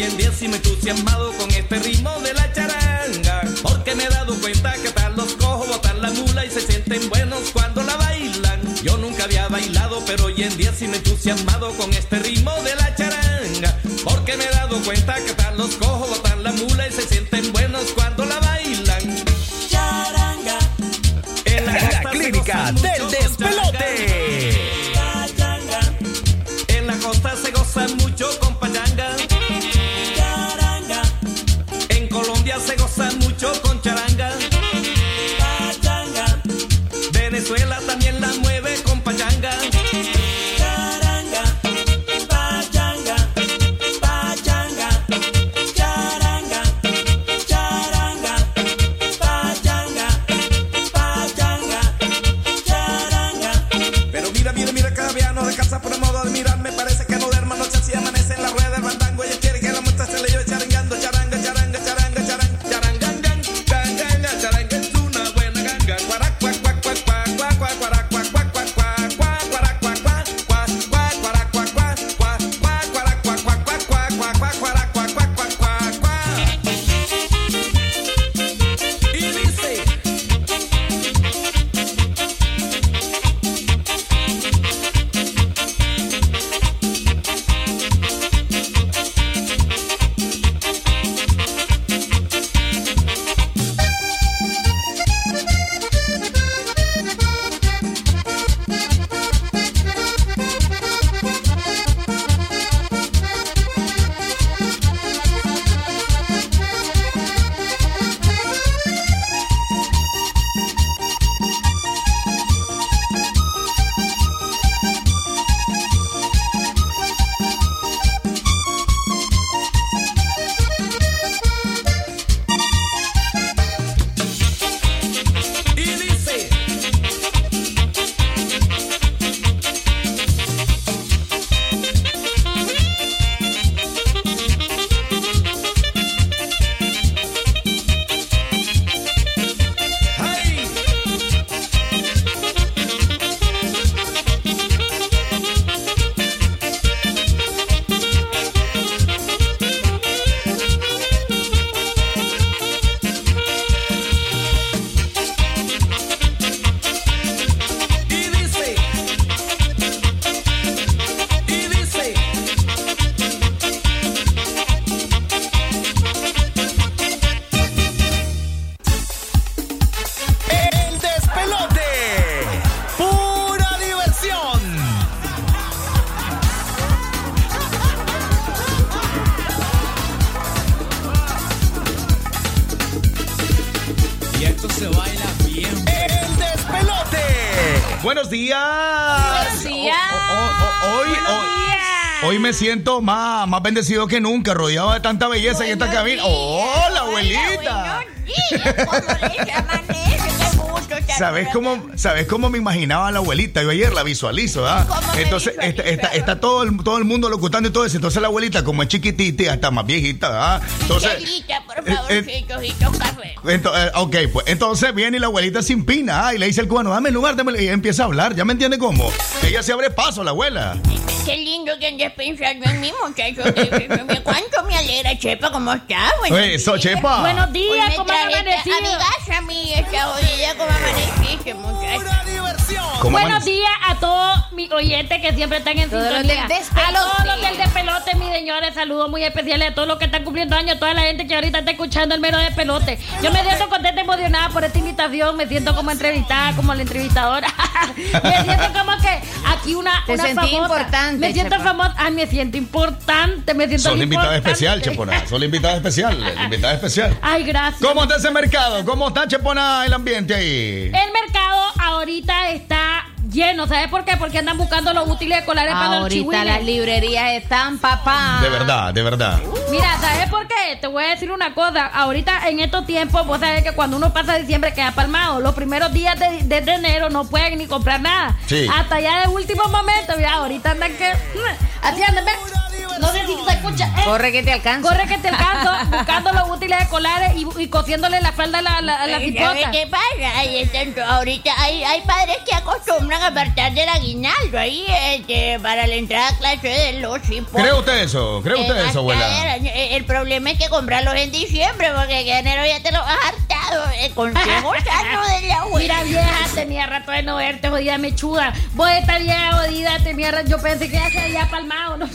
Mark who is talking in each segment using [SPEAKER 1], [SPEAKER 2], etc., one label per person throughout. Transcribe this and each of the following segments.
[SPEAKER 1] hoy en día sí me entusiasmado con este ritmo de la charanga. Porque me he dado cuenta que tal los cojo, botan la mula y se sienten buenos cuando la bailan. Yo nunca había bailado, pero hoy en día sí me entusiasmado con este ritmo de la charanga. Porque me he dado cuenta que tal los cojo, botan me
[SPEAKER 2] siento más, más bendecido que nunca, rodeado de tanta belleza en esta cabina. Hola, abuelita. ¿Sabes cómo. ¿Sabes cómo me imaginaba a la abuelita? Yo ayer la visualizo, ¿ah?
[SPEAKER 3] ¿Cómo me
[SPEAKER 2] Entonces está, está, está todo, el, todo el mundo locutando y todo eso. Entonces la abuelita, como es chiquitita hasta más viejita, ¿ah? Entonces,
[SPEAKER 3] Miguelita, por
[SPEAKER 2] eh,
[SPEAKER 3] favor,
[SPEAKER 2] eh,
[SPEAKER 3] frijolito, café.
[SPEAKER 2] ento- eh, ok, pues entonces viene y la abuelita sin pina, ¿ah? Y le dice el cubano, dame el lugar, dame el-". y empieza a hablar. ¿Ya me entiende cómo? Ella se abre paso, la abuela.
[SPEAKER 3] Qué lindo que andes pensando en mí, muchacho. ¿Cuánto me alegra, Chepa? ¿Cómo estás? Buenos
[SPEAKER 2] Eso,
[SPEAKER 3] días.
[SPEAKER 2] Chepa.
[SPEAKER 4] Buenos
[SPEAKER 3] Hoy
[SPEAKER 4] días,
[SPEAKER 3] me
[SPEAKER 4] ¿cómo amanecido?
[SPEAKER 3] Amigas, mi esta jodida, ¿cómo amaneciste, muchacho?
[SPEAKER 2] Pura diversión. ¿Cómo
[SPEAKER 4] Buenos
[SPEAKER 2] amanece?
[SPEAKER 4] días a todos mis oyentes que siempre están en
[SPEAKER 3] Todos los
[SPEAKER 4] sintonía.
[SPEAKER 3] del despelote.
[SPEAKER 4] A todos los del despelote, señores, saludos muy especiales a todos los que están cumpliendo años, toda la gente que ahorita está escuchando el mero de pelote. Yo me siento contenta y emocionada por esta invitación, me siento como entrevistada, como la entrevistadora. me siento como que aquí una,
[SPEAKER 5] Te
[SPEAKER 4] una
[SPEAKER 5] sentí
[SPEAKER 4] famosa.
[SPEAKER 5] importante,
[SPEAKER 4] Me siento famosa, ay, me siento importante, me siento
[SPEAKER 2] Son invitada especial, Chepona. Son invitada especial. Invitada especial.
[SPEAKER 4] Ay, gracias.
[SPEAKER 2] ¿Cómo está ese mercado? ¿Cómo está, Chepona, el ambiente ahí?
[SPEAKER 4] El mercado ahorita está lleno, ¿sabes por qué? Porque andan buscando los útiles escolares para los
[SPEAKER 5] Ahorita
[SPEAKER 4] chihuines.
[SPEAKER 5] las librerías están, papá.
[SPEAKER 2] De verdad, de verdad.
[SPEAKER 4] Mira, ¿sabes por qué? Te voy a decir una cosa. Ahorita en estos tiempos, vos sabés que cuando uno pasa diciembre queda palmado. Los primeros días de, de enero no pueden ni comprar nada.
[SPEAKER 2] Sí.
[SPEAKER 4] Hasta ya de último momento, mira, ahorita andan que... Así andan, ¿ves? No se escucha. ¿eh?
[SPEAKER 5] Corre que te alcanza.
[SPEAKER 4] Corre que te alcanzo, buscando los útiles escolares y, y cosiéndole la falda a la, la, la
[SPEAKER 3] ¿Sabes
[SPEAKER 4] cipota.
[SPEAKER 3] qué pasa? To- ahorita hay, hay padres que acostumbran a apartar del aguinaldo ahí este, para la entrada a clase de los hipos.
[SPEAKER 2] ¿Cree usted eso? ¿Cree usted
[SPEAKER 3] Eh,
[SPEAKER 2] eso, abuela?
[SPEAKER 3] hasta El, el problema es que comprarlos en diciembre, porque en enero ya te lo has hartado. El consejo sano de la abuela.
[SPEAKER 4] Mira, vieja, tenía rato de no verte, jodida mechuda. Vos esta vieja jodida, tenía rato, yo pensé que ya se había palmado, no sé.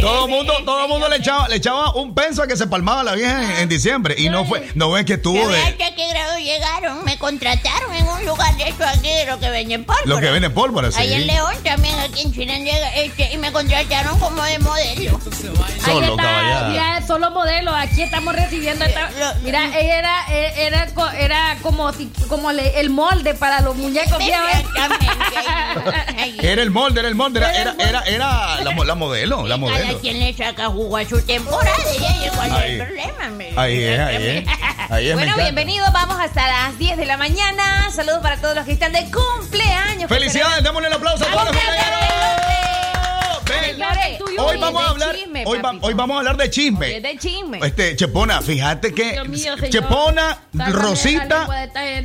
[SPEAKER 2] Todo el mundo, todo el mundo le echaba, le echaba un penso a que se palmaba la vieja en, en diciembre. Y no fue, no ven que
[SPEAKER 3] ¿Sabes
[SPEAKER 2] estuvo de
[SPEAKER 3] hasta qué grado llegaron? Me contrataron en un lugar de esto aquí, de lo que venden pólvora.
[SPEAKER 2] lo que viene pólvora, sí.
[SPEAKER 3] Ahí en León también, aquí en Chile, llega, este, y me contrataron como de modelo.
[SPEAKER 4] Ahí
[SPEAKER 2] Solo,
[SPEAKER 4] está,
[SPEAKER 2] caballada.
[SPEAKER 4] mira, solo modelo, aquí estamos recibiendo esta-
[SPEAKER 3] Lo-
[SPEAKER 4] Mira, ella era, eh, era, co- era como, si- como le- el molde para los muñecos.
[SPEAKER 3] Exactamente.
[SPEAKER 2] Era el molde, era el molde, era, era, era, era la, la modelo, la
[SPEAKER 3] Cada
[SPEAKER 2] modelo.
[SPEAKER 3] quien le saca jugo a su temporada y ahí cuál es
[SPEAKER 2] Ahí.
[SPEAKER 3] el problema. me-
[SPEAKER 2] Ahí es, ahí es. Ahí es,
[SPEAKER 5] Bueno, bienvenidos. Vamos hasta las 10 de la mañana. Saludos para todos los que están de cumpleaños.
[SPEAKER 2] Felicidades, démosle el aplauso a todos los cumpleaños. Ven.
[SPEAKER 5] Señores,
[SPEAKER 2] Hoy vamos a hablar,
[SPEAKER 5] chisme,
[SPEAKER 2] hoy, va-
[SPEAKER 5] papito.
[SPEAKER 2] hoy vamos a hablar de
[SPEAKER 5] Hoy
[SPEAKER 2] chisme.
[SPEAKER 5] es de chisme.
[SPEAKER 2] Este, Chepona, fíjate que
[SPEAKER 4] mío.
[SPEAKER 2] Chepona, Rosita.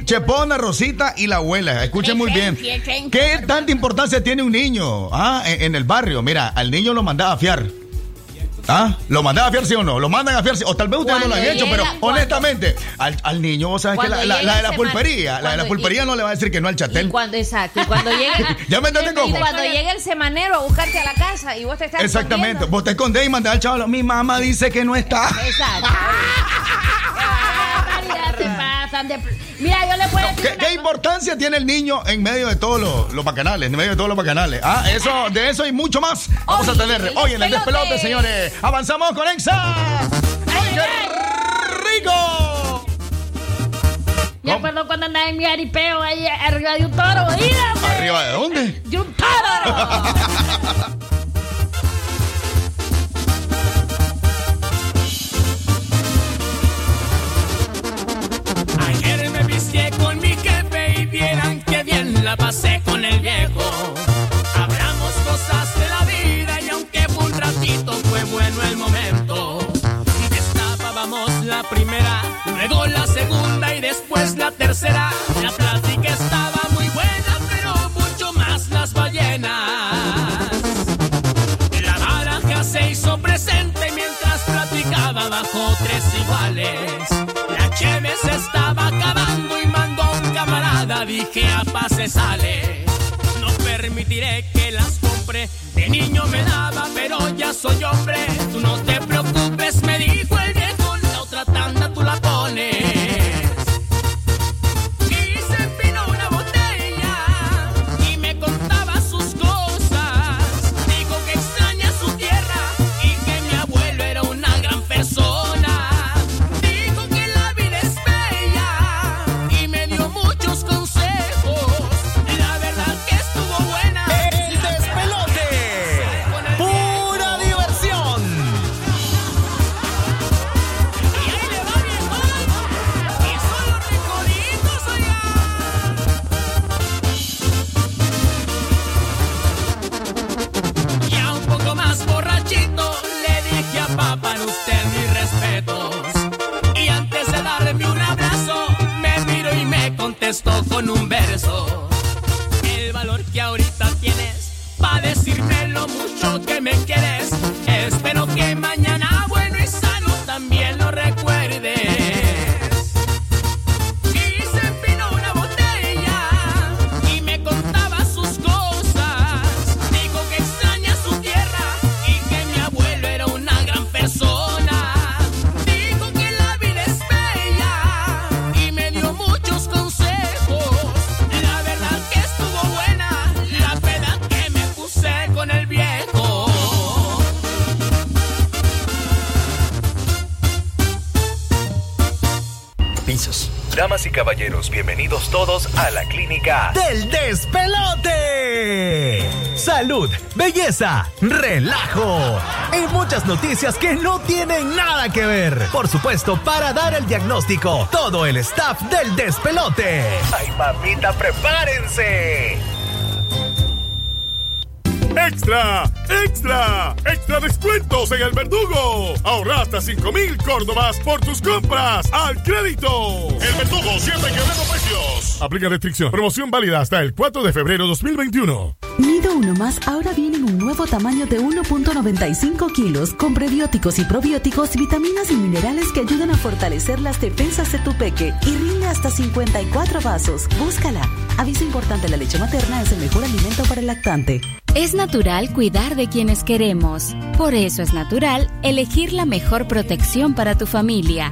[SPEAKER 2] Chepona, Rosita y la abuela. Escuchen muy bien. ¿Qué tanta importancia tiene un niño ah, en, en el barrio? Mira, al niño lo mandaba a fiar. ¿Ah? ¿Lo mandaba a fiar sí o no? ¿Lo mandan a fiar sí? O tal vez ustedes no lo han hecho,
[SPEAKER 5] llega-
[SPEAKER 2] pero honestamente, al, al niño, vos sabes que la,
[SPEAKER 5] Cuando
[SPEAKER 2] la- la
[SPEAKER 5] llega
[SPEAKER 2] de la pulpería, la de la pulpería no le va a decir que no al
[SPEAKER 5] Y
[SPEAKER 2] chatel.
[SPEAKER 5] cuando, exacto, y cuando llegue,
[SPEAKER 2] ¿Ya me entienden cómo?
[SPEAKER 5] y cuando llegue el semanero a buscarte a la casa y vos te estás
[SPEAKER 2] Exactamente. Vos te escondés y mandás al chaval. Mi mamá dice que no está.
[SPEAKER 5] Exacto.
[SPEAKER 4] de... Mira, yo le puedo decir
[SPEAKER 2] ¿Qué,
[SPEAKER 4] una
[SPEAKER 2] qué
[SPEAKER 4] cosa.
[SPEAKER 2] importancia tiene el niño en medio de todos los, los bacanales? En medio de todos los bacanales. Ah, eso, de eso y mucho más vamos a tener
[SPEAKER 5] el
[SPEAKER 2] hoy en el
[SPEAKER 5] despelote.
[SPEAKER 2] señores. Avanzamos con Exa. ¡Ay, qué rico!
[SPEAKER 4] Me acuerdo cuando andaba en mi aripeo ahí arriba de un toro. ¡Mira,
[SPEAKER 2] ¿Arriba de dónde?
[SPEAKER 4] De un toro.
[SPEAKER 6] Con mi jefe y vieran que bien la pasé con el viejo. Hablamos cosas de la vida y aunque fue un ratito fue bueno el momento. Destapábamos la primera, luego la segunda y después la tercera. La plática estaba muy buena, pero mucho más las ballenas. La baraja se hizo presente mientras platicaba bajo tres iguales. La cheve se estaba acabando camarada, dije a paz se sale. No permitiré que las compre, de niño me daba, pero ya soy hombre. Tú no te preocupes, me dijo el viejo, con un verso. El valor que ahorita tienes para decirme lo mucho que me quieres. Espero
[SPEAKER 7] Damas y caballeros, bienvenidos todos a la clínica
[SPEAKER 8] del despelote. Salud, belleza, relajo y muchas noticias que no tienen nada que ver. Por supuesto, para dar el diagnóstico, todo el staff del despelote.
[SPEAKER 7] Ay, mamita, prepárense.
[SPEAKER 9] ¡Extra! ¡Extra! ¡Extra descuentos en el verdugo! Ahorra hasta 5 mil córdobas por tus compras al crédito. El verdugo siempre quebrando precios. Aplica restricción. Promoción válida hasta el 4 de febrero 2021.
[SPEAKER 10] Uno Más ahora viene en un nuevo tamaño de 1.95 kilos con prebióticos y probióticos, vitaminas y minerales que ayudan a fortalecer las defensas de tu peque y rinde hasta 54 vasos. Búscala. Aviso importante, la leche materna es el mejor alimento para el lactante.
[SPEAKER 11] Es natural cuidar de quienes queremos. Por eso es natural elegir la mejor protección para tu familia.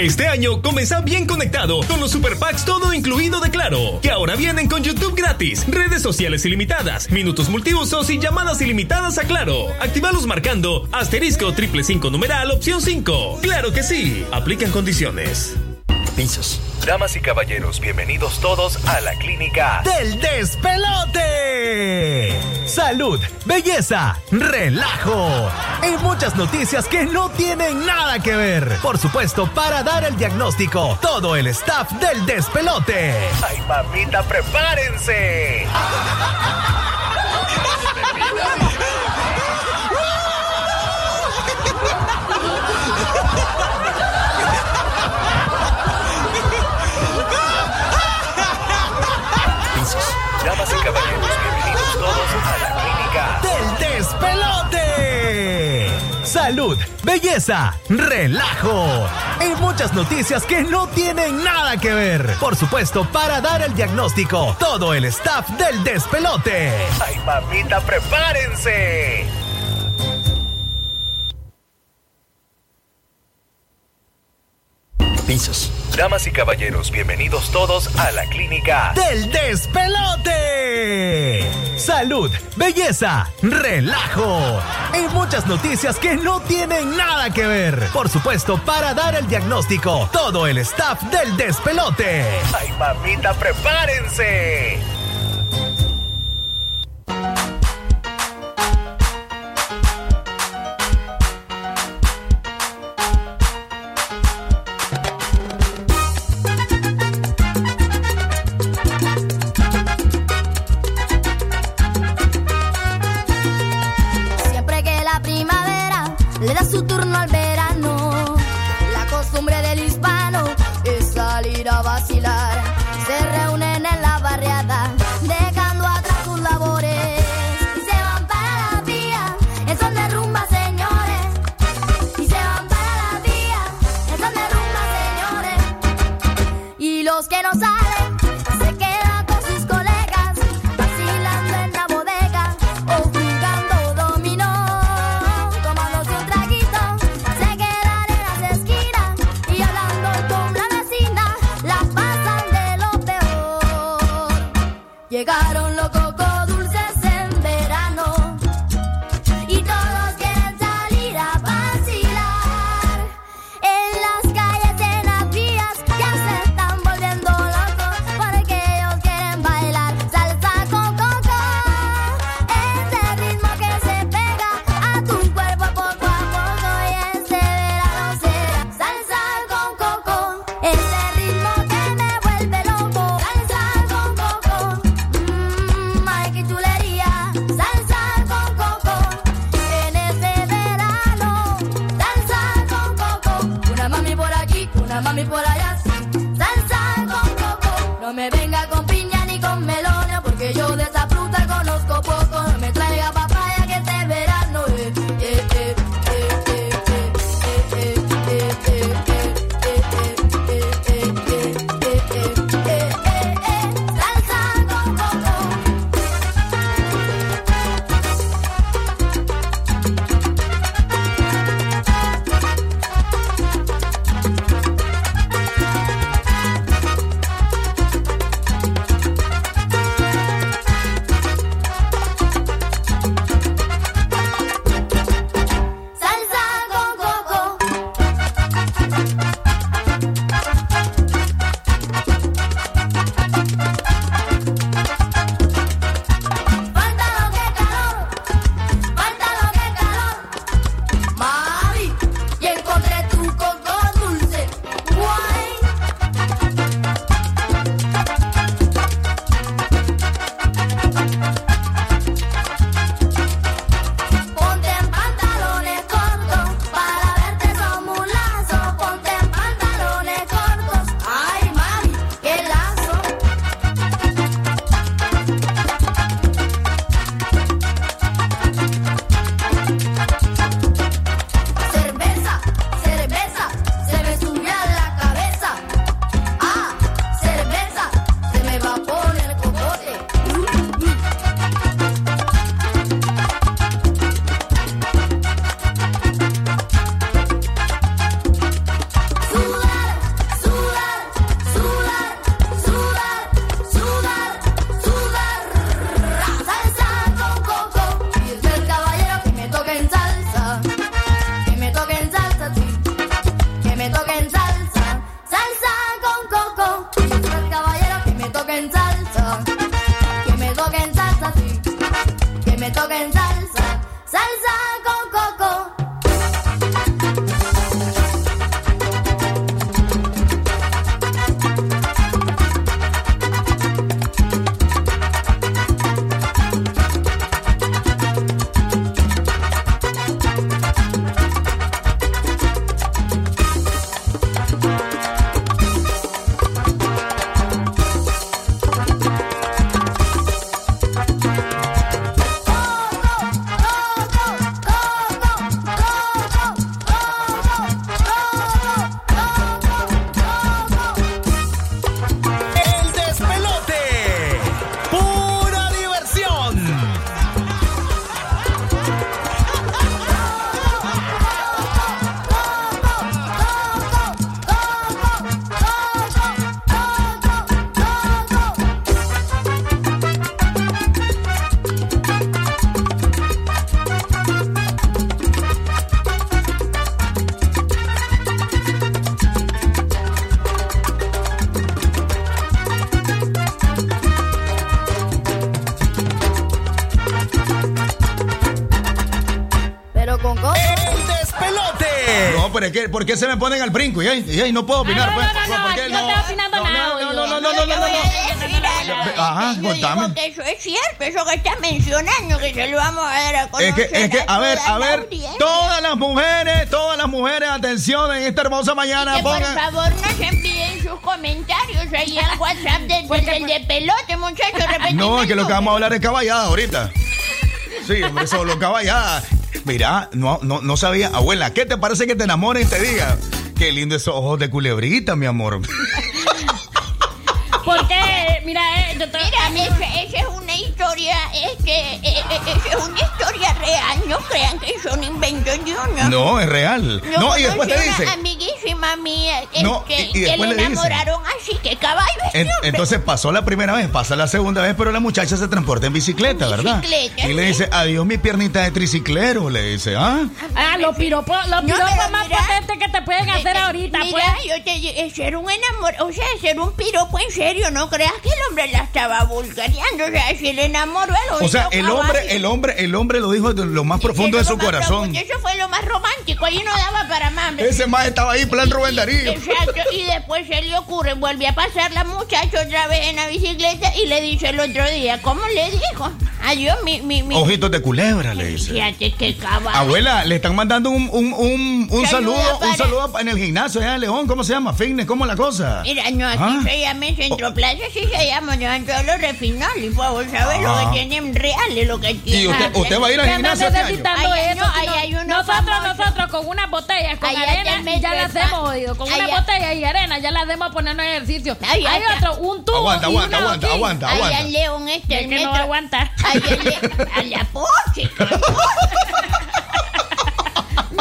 [SPEAKER 12] Este año comienza bien conectado con los Super Packs todo incluido de Claro, que ahora vienen con YouTube gratis, redes sociales ilimitadas, minutos multiusos y llamadas ilimitadas a Claro. Actívalos marcando asterisco triple cinco numeral opción 5. Claro que sí, aplican condiciones.
[SPEAKER 7] Pisos. Damas y caballeros, bienvenidos todos a la clínica
[SPEAKER 8] del despelote. Salud, belleza, relajo y muchas noticias que no tienen nada que ver. Por supuesto, para dar el diagnóstico, todo el staff del despelote.
[SPEAKER 7] Ay, mamita, prepárense. Y caballeros, bienvenidos todos a la clínica
[SPEAKER 8] del despelote. Salud, belleza, relajo y muchas noticias que no tienen nada que ver. Por supuesto, para dar el diagnóstico, todo el staff del despelote.
[SPEAKER 7] Ay, mamita, prepárense.
[SPEAKER 2] Pisos.
[SPEAKER 7] Damas y caballeros, bienvenidos todos a la clínica
[SPEAKER 8] del despelote. Salud, belleza, relajo y muchas noticias que no tienen nada que ver. Por supuesto, para dar el diagnóstico, todo el staff del despelote.
[SPEAKER 7] Ay, mamita, prepárense.
[SPEAKER 2] Qué se me ponen al brinco? Y no puedo opinar.
[SPEAKER 4] no,
[SPEAKER 2] pues.
[SPEAKER 4] no, no,
[SPEAKER 2] ¿Por
[SPEAKER 4] aquí
[SPEAKER 2] qué
[SPEAKER 4] no estoy opinando
[SPEAKER 2] no,
[SPEAKER 4] nada,
[SPEAKER 2] No, no, no, no, no, no, no, no. Ajá, contame.
[SPEAKER 3] que eso es cierto, eso que estás mencionando, que se lo vamos a dar a
[SPEAKER 2] Es
[SPEAKER 3] conocer
[SPEAKER 2] que, es que, a ver, a ver, todas las mujeres, todas las mujeres, atención en esta hermosa mañana,
[SPEAKER 3] Que por
[SPEAKER 2] pongan.
[SPEAKER 3] favor nos envíen sus comentarios ahí al WhatsApp del, del, del de pelote, muchachos.
[SPEAKER 2] No, es que lo que vamos a hablar es caballada ahorita. Sí, hombre, solo caballada. Mira, no, no, no sabía, abuela, ¿qué te parece que te enamore y te diga? Qué lindo esos ojos de culebrita, mi amor.
[SPEAKER 4] Porque, mira, eh, yo
[SPEAKER 3] Mira, esa esa es una historia, es que eh, eh, esa es una historia real, no crean que son inventos de uno.
[SPEAKER 2] No, es real.
[SPEAKER 3] Yo
[SPEAKER 2] No, y después te
[SPEAKER 3] conocí
[SPEAKER 2] dice.
[SPEAKER 3] una amiguísima mía es
[SPEAKER 2] No,
[SPEAKER 3] que,
[SPEAKER 2] y- y
[SPEAKER 3] que
[SPEAKER 2] después
[SPEAKER 3] le enamoraron así, que caballo es
[SPEAKER 2] En- entonces pasó la primera vez, pasa la segunda vez, pero la muchacha se transporta en bicicleta, ¿verdad?
[SPEAKER 3] bicicleta,
[SPEAKER 2] Y le dice, adiós mi piernita de triciclero, le dice, ¿ah?
[SPEAKER 4] Los piropos, los
[SPEAKER 3] No,
[SPEAKER 4] piropos más
[SPEAKER 3] mira,
[SPEAKER 4] potentes que te pueden hacer ahorita,
[SPEAKER 3] Mira,
[SPEAKER 4] pues.
[SPEAKER 3] yo te ser un enamor, o sea, ser un piropo en serio, no creas que el hombre la estaba vulgareando, o sea, si le enamoró el
[SPEAKER 2] O sea, el
[SPEAKER 3] caballo.
[SPEAKER 2] hombre, el hombre, el hombre lo dijo de lo más profundo de su corazón.
[SPEAKER 3] profundo, Eso fue lo más romántico, ahí no daba para más.
[SPEAKER 2] Ese más estaba ahí, plan Rubén Darío.
[SPEAKER 3] Exacto, y después se le ocurre, vuelve a pasar la muchacha otra vez en la bicicleta y le dice el otro día, ¿cómo le dijo? Adiós, mi, mi, mi.
[SPEAKER 2] Ojitos de culebra, le dice.
[SPEAKER 3] Fíjate qué caballo.
[SPEAKER 2] Abuela, le están mandando un, un, un, un
[SPEAKER 3] Te
[SPEAKER 2] saludo, un saludo en el gimnasio allá de León, ¿cómo se llama? Fitness, ¿cómo es la cosa?
[SPEAKER 3] Mira, no, aquí
[SPEAKER 2] Ah.
[SPEAKER 3] se llama en Centro Plaza, sí se llama, llevan todos los refinados, y por favor, ¿sabes lo
[SPEAKER 2] Ah.
[SPEAKER 3] que tienen reales, lo que tienen?
[SPEAKER 2] ¿Y usted, usted va a ir al
[SPEAKER 4] ¿Qué andas
[SPEAKER 2] gimnasio este año?
[SPEAKER 3] Ay,
[SPEAKER 4] eso?
[SPEAKER 3] no, hay
[SPEAKER 4] nosotros, nosotros con unas botellas, con
[SPEAKER 3] Allá
[SPEAKER 4] arena, ya las hemos oído. Con
[SPEAKER 3] Allá-
[SPEAKER 4] una botella y arena, ya las hemos a ponernos ejercicio.
[SPEAKER 3] Ay,
[SPEAKER 4] Hay
[SPEAKER 3] ay,
[SPEAKER 4] otro, un tubo
[SPEAKER 2] Aguanta,
[SPEAKER 4] y
[SPEAKER 2] aguanta,
[SPEAKER 4] una
[SPEAKER 2] aguanta,
[SPEAKER 4] boquilla.
[SPEAKER 2] aguanta,
[SPEAKER 3] Allá en León este,
[SPEAKER 4] Es
[SPEAKER 3] el
[SPEAKER 4] que no aguanta.
[SPEAKER 3] Allá en Le- a la poche,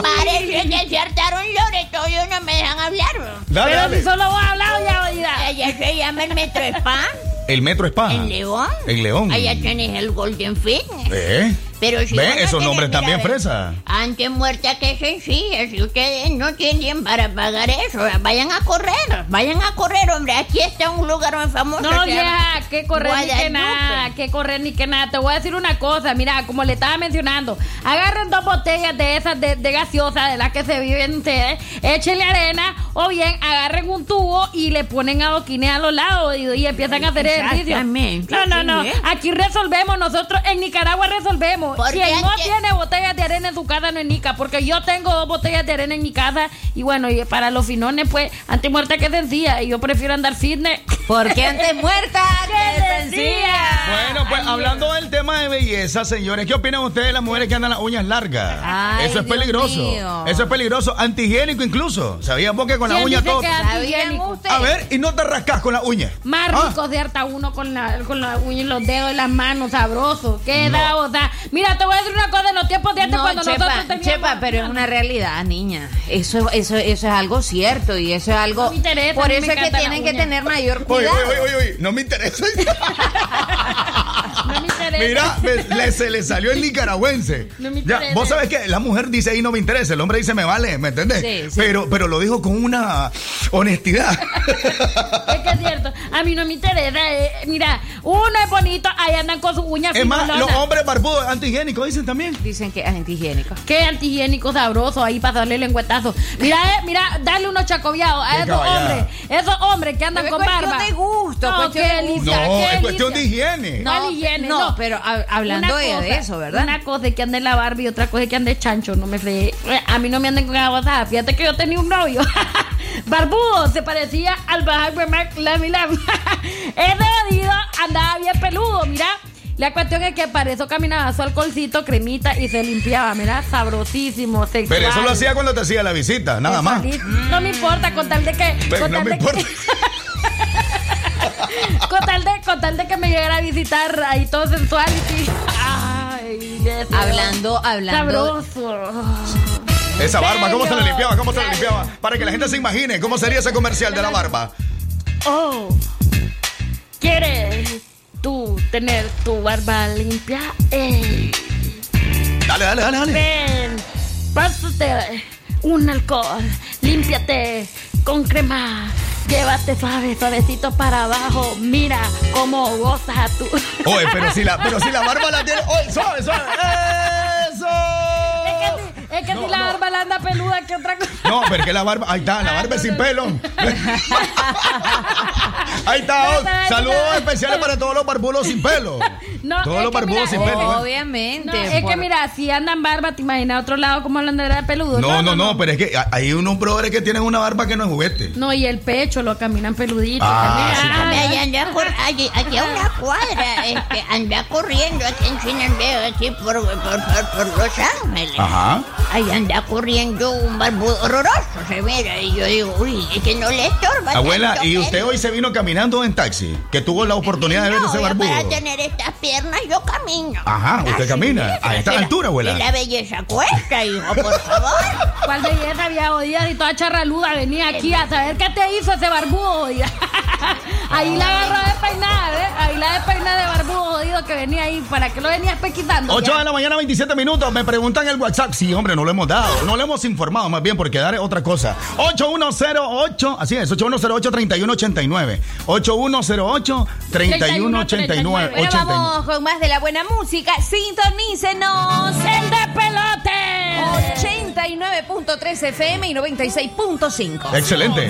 [SPEAKER 3] Parece que se hartaron Loreto y no me dejan hablar.
[SPEAKER 2] Dale,
[SPEAKER 4] Pero
[SPEAKER 2] dale.
[SPEAKER 4] si solo vos hablado ya, oída.
[SPEAKER 3] Allá se llama el Metro Spa,
[SPEAKER 2] El metro es paja.
[SPEAKER 3] en León.
[SPEAKER 2] En León.
[SPEAKER 3] Allá tenés el Golden Fitness.
[SPEAKER 2] ¿Eh?
[SPEAKER 3] Pero si
[SPEAKER 2] ¿Ve?
[SPEAKER 3] vos no
[SPEAKER 2] Esos nombres también fresa.
[SPEAKER 3] Antes muerta que sencilla, si ustedes no tienen para pagar eso, vayan a correr, vayan a correr, hombre. Aquí está un lugar muy famoso.
[SPEAKER 4] No, vieja, que correr ni que nada, que correr ni que nada. Te voy a decir una cosa, mira, como le estaba mencionando, agarren dos botellas de esas de, de gaseosa, de las que se viven ustedes, échenle arena, o bien agarren un tubo y le ponen adoquines a los lados y, y empiezan a hacer ejercicio.
[SPEAKER 3] Exactamente,
[SPEAKER 4] No, no, no, aquí resolvemos, nosotros en Nicaragua resolvemos.
[SPEAKER 3] Porque
[SPEAKER 4] Quien no tiene botellas de arena en su casa no es Nica, porque yo tengo dos botellas de arena en mi casa y bueno, y para los finones, pues, antes muerta que sencilla, y yo prefiero andar fitness.
[SPEAKER 5] Porque antes muerta que sencilla.
[SPEAKER 2] Bueno, pues hablando del tema de belleza, señores, ¿qué opinan ustedes de las mujeres que andan las uñas largas?
[SPEAKER 5] Ay,
[SPEAKER 2] Eso es
[SPEAKER 5] Dios
[SPEAKER 2] peligroso.
[SPEAKER 5] mío.
[SPEAKER 2] Eso es peligroso, antihigiénico incluso. ¿Sabías vos que con la
[SPEAKER 4] ¿Quién
[SPEAKER 2] uña todo? A ver, y no te rascas con la uña.
[SPEAKER 4] Más
[SPEAKER 2] Ah.
[SPEAKER 4] rico de harta uno con la, con la uña y los dedos y las manos, sabroso. ¿Qué
[SPEAKER 2] No.
[SPEAKER 4] da? O sea, mira, te voy a decir una cosa, en los tiempos de antes
[SPEAKER 5] No,
[SPEAKER 4] cuando
[SPEAKER 5] chepa,
[SPEAKER 4] nosotros teníamos...
[SPEAKER 5] chepa, pero es una realidad, niña. Eso, eso, eso es algo cierto y eso es algo.
[SPEAKER 4] Interesa,
[SPEAKER 5] por eso es que tienen que tener mayor cuidado.
[SPEAKER 2] Oye, oye, oye, no me interesa.
[SPEAKER 4] Interesa.
[SPEAKER 2] Mira, me- le- se le salió el nicaragüense.
[SPEAKER 4] No me
[SPEAKER 2] Ya,
[SPEAKER 4] interesa.
[SPEAKER 2] vos sabés que la mujer dice ahí no me interesa, el hombre dice me vale, ¿me entendés?
[SPEAKER 5] Sí, sí.
[SPEAKER 2] Pero, pero lo dijo con una honestidad.
[SPEAKER 4] Es que es cierto. A mí no me interesa. eh, Mira, uno es bonito, ahí andan con sus uñas
[SPEAKER 2] Es más, los hombres barbudos antihigiénicos dicen también.
[SPEAKER 5] Dicen que es antihigiénico.
[SPEAKER 4] Qué antihigiénico sabroso ahí para darle lengüetazo. Mira, eh, mira, dale unos chacobiados a
[SPEAKER 2] Qué
[SPEAKER 4] esos
[SPEAKER 2] caballada.
[SPEAKER 4] hombres. Esos hombres que andan con
[SPEAKER 5] es cuestión
[SPEAKER 4] barba.
[SPEAKER 5] de gusto,
[SPEAKER 4] No,
[SPEAKER 5] cuestión
[SPEAKER 4] qué
[SPEAKER 5] de gusto.
[SPEAKER 2] No,
[SPEAKER 4] qué
[SPEAKER 2] es cuestión de higiene.
[SPEAKER 4] No,
[SPEAKER 5] No,
[SPEAKER 4] higiene,
[SPEAKER 5] no,
[SPEAKER 4] no.
[SPEAKER 5] Pero ha- hablando de- eso, ¿verdad?
[SPEAKER 4] Una cosa es que ande la Barbie y otra cosa es que ande chancho, no me fregué. A mí no me anden con aguasada. Fíjate que yo tenía un novio. Barbudo, se parecía al Bajac Mac Lamy Lam. Ese jodido andaba bien peludo, mira. La cuestión es que para eso caminaba su alcoholcito, cremita y se limpiaba, mira, sabrosísimo, sexual.
[SPEAKER 2] Pero eso lo hacía cuando te hacía la visita, nada más.
[SPEAKER 4] No me importa, con tal de que.
[SPEAKER 2] Pero
[SPEAKER 4] con
[SPEAKER 2] no
[SPEAKER 4] tal
[SPEAKER 2] me
[SPEAKER 4] de que-
[SPEAKER 2] importa.
[SPEAKER 4] con, tal de, con tal de que me llegara a visitar ahí todo sensual y sí. Ay, deseo.
[SPEAKER 5] Hablando, hablando.
[SPEAKER 4] Sabroso.
[SPEAKER 2] Esa barba, ¿cómo se le
[SPEAKER 4] Bello.
[SPEAKER 2] limpiaba? ¿Cómo se le limpiaba? Para que la gente se imagine, ¿cómo sería ese comercial de la barba?
[SPEAKER 4] Oh, ¿quieres tú tener tu barba limpia?
[SPEAKER 2] Dale, dale, dale, dale.
[SPEAKER 4] ven, pásate un alcohol, límpiate con crema. Llévate suave, suavecito para abajo. Mira cómo gozas tu.
[SPEAKER 2] Oye, pero si la, pero si la barba la tiene. Oye, suave, suave. ¡Eso!
[SPEAKER 4] Es que si la barba la anda peluda que otra cosa.
[SPEAKER 2] No, pero que la barba. Ahí está, la barba es sin pelo. Ahí está. Saludos especiales para todos los barbudos sin pelo.
[SPEAKER 4] No,
[SPEAKER 2] Todos los barbudos
[SPEAKER 4] mira,
[SPEAKER 2] sin pelo. ¿eh?
[SPEAKER 5] Obviamente.
[SPEAKER 4] No, es que mira, si andan barba, te imaginas a otro lado como lo andará peludo.
[SPEAKER 2] No, no, no, pero es que hay unos brothers que tienen una barba que no es juguete.
[SPEAKER 4] No, y el pecho lo caminan peludito.
[SPEAKER 2] Ah,
[SPEAKER 3] allí- aquí a una cuadra, este, anda corriendo aquí en Chinandeo, aquí por, por, por, por Los Ángeles.
[SPEAKER 2] Ajá.
[SPEAKER 3] Ahí anda corriendo un barbudo horroroso, se mira, y yo digo, uy, es que no le estorba.
[SPEAKER 2] Abuela,
[SPEAKER 3] tanto
[SPEAKER 2] ¿y
[SPEAKER 3] que-
[SPEAKER 2] usted hoy se vino caminando en taxi? Que tuvo la oportunidad de ver
[SPEAKER 3] No,
[SPEAKER 2] ese barbudo.
[SPEAKER 3] para tener estas piernas yo camino.
[SPEAKER 2] Ajá, usted
[SPEAKER 3] Así
[SPEAKER 2] camina.
[SPEAKER 3] es,
[SPEAKER 2] A esta
[SPEAKER 3] la-
[SPEAKER 2] altura, abuela.
[SPEAKER 3] Y la belleza cuesta, hijo, por favor.
[SPEAKER 4] ¿Cuál belleza había jodida y toda charraluda venía aquí a saber qué te hizo ese barbudo jodido? Ahí la agarró de peinar, ¿eh? Ahí la de peinar de barbudo jodido que venía ahí. ¿Para qué lo venías pequitando?
[SPEAKER 2] 8 de la mañana, 27 minutos. Me preguntan en el WhatsApp. Sí, hombre, no lo hemos dado. No lo hemos informado, más bien, porque dar es otra cosa. 8108, así es, 8108-3189. 8108-3189.
[SPEAKER 5] Bueno,
[SPEAKER 2] 89.
[SPEAKER 5] vamos con más de la buena música. Sintonícenos.
[SPEAKER 4] ¡El de pelote!
[SPEAKER 5] 89.3 FM y 96.5.
[SPEAKER 2] Excelente.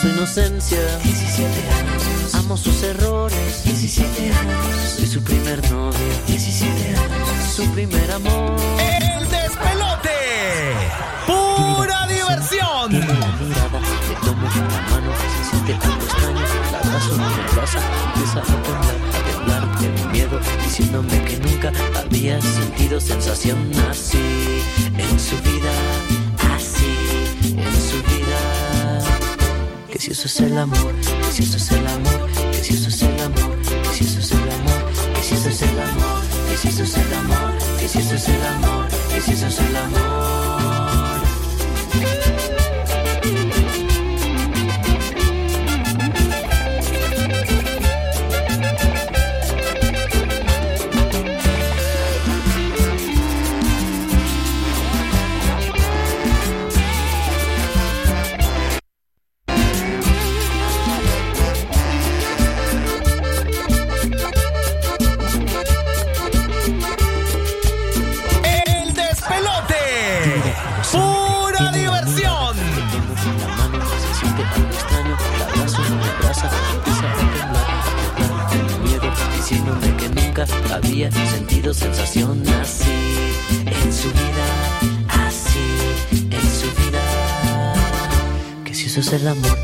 [SPEAKER 13] su inocencia, 17 años. Amo sus errores, 17 años. Soy su primer novio, 17 años. Su primer amor.
[SPEAKER 8] El despelote. Pura diversión.
[SPEAKER 13] Tiene la mirada, le tomo la mano, se siente algo extraño, la abrazo, me abraza, empieza a temblar, a temblar de mi miedo, diciéndome que nunca había sentido sensación así en su vida, así en su vida. Si eso es el amor, que si eso es el amor, que si eso es el amor, que si eso es el amor, que si eso es el amor, que si eso es el amor, que si eso es el amor, que si eso es el amor. Así en su vida, así en su vida. Que si eso es el amor,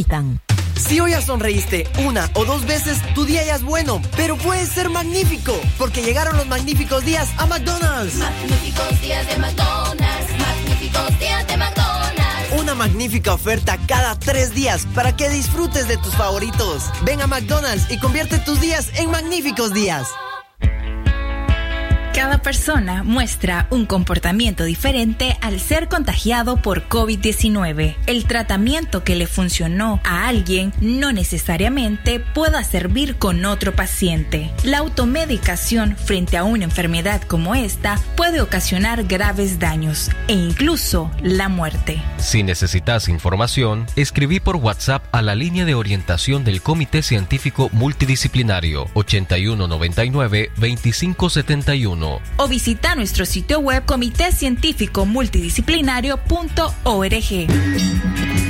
[SPEAKER 14] aplican.
[SPEAKER 15] Si hoy ya sonreíste una o dos veces, tu día ya es bueno, pero puede ser magnífico, porque llegaron los magníficos días a McDonald's.
[SPEAKER 16] Magníficos días de McDonald's, magníficos días de McDonald's.
[SPEAKER 15] Una magnífica oferta cada tres días para que disfrutes de tus favoritos. Ven a McDonald's y convierte tus días en magníficos días.
[SPEAKER 17] Cada persona muestra un comportamiento diferente al ser contagiado por COVID-19. El tratamiento que le funcionó a alguien no necesariamente pueda servir con otro paciente. La automedicación frente a una enfermedad como esta puede ocasionar graves daños e incluso la muerte.
[SPEAKER 18] Si necesitas información, escribí por WhatsApp a la línea de orientación del Comité Científico Multidisciplinario 8199 2571
[SPEAKER 17] o visita nuestro sitio web comitécientificomultidisciplinario.org.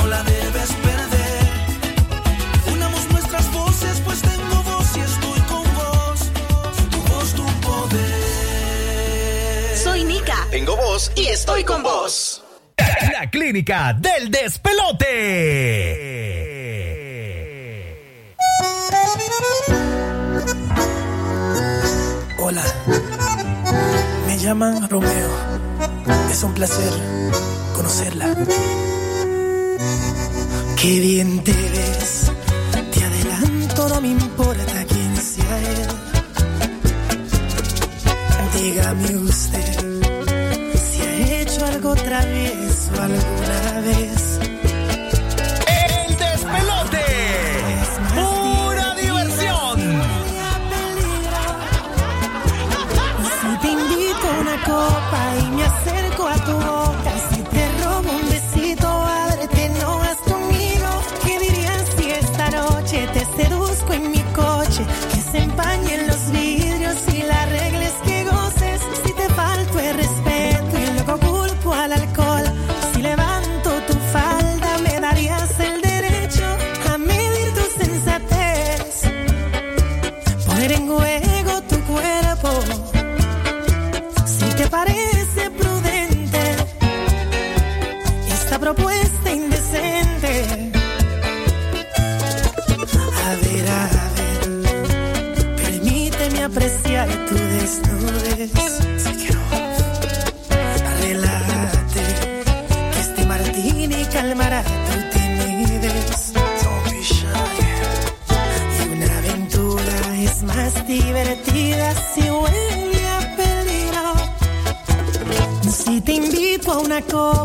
[SPEAKER 1] no la debes perder. Unamos nuestras voces, pues tengo voz y estoy con vos. Tu voz, tu poder.
[SPEAKER 19] Soy Nika.
[SPEAKER 20] Tengo voz y estoy con vos.
[SPEAKER 8] La clínica del despelote.
[SPEAKER 21] Hola, me llaman Romeo. Es un placer conocerla. Qué bien te ves, te adelanto, no me importa quién sea él. Dígame usted si ha hecho algo travieso alguna vez.
[SPEAKER 8] echo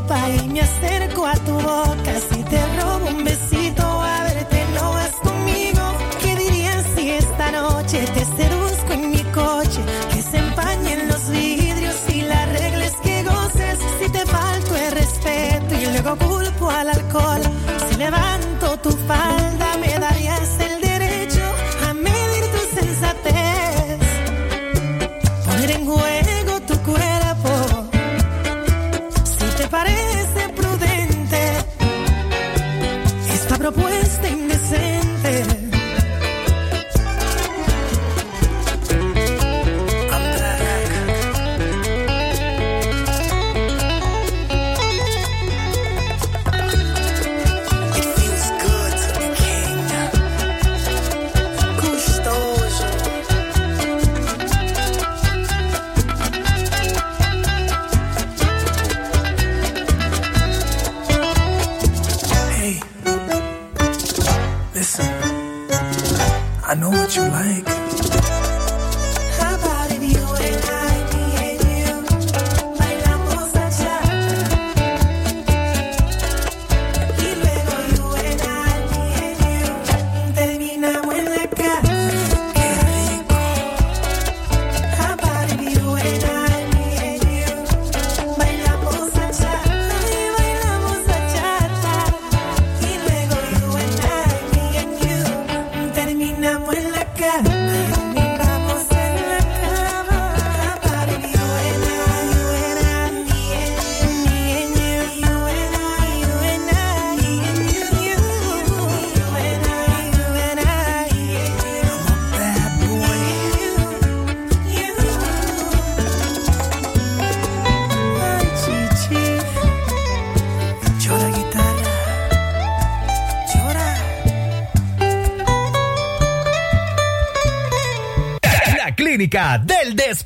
[SPEAKER 8] del
[SPEAKER 22] despegue.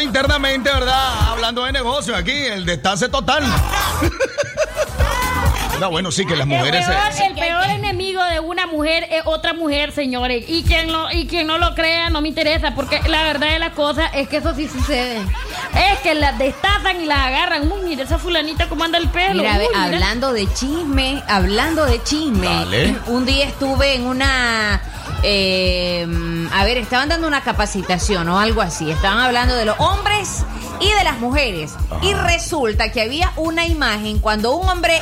[SPEAKER 22] internamente, ¿verdad? Hablando de negocio aquí, el destase total. No, bueno, sí, que las mujeres.
[SPEAKER 4] El peor, enemigo de una mujer es otra mujer, señores. Y quien, lo, y quien no lo crea, no me interesa, porque la verdad de la cosa es que eso sí sucede. Es que las destazan y las agarran. Uy, mira esa fulanita cómo anda el pelo.
[SPEAKER 5] Mira, hablando de chisme, hablando de chisme. Un día estuve en una. Eh, a ver, estaban dando una capacitación o algo así. Estaban hablando de los hombres y de las mujeres. Y resulta que había una imagen cuando un hombre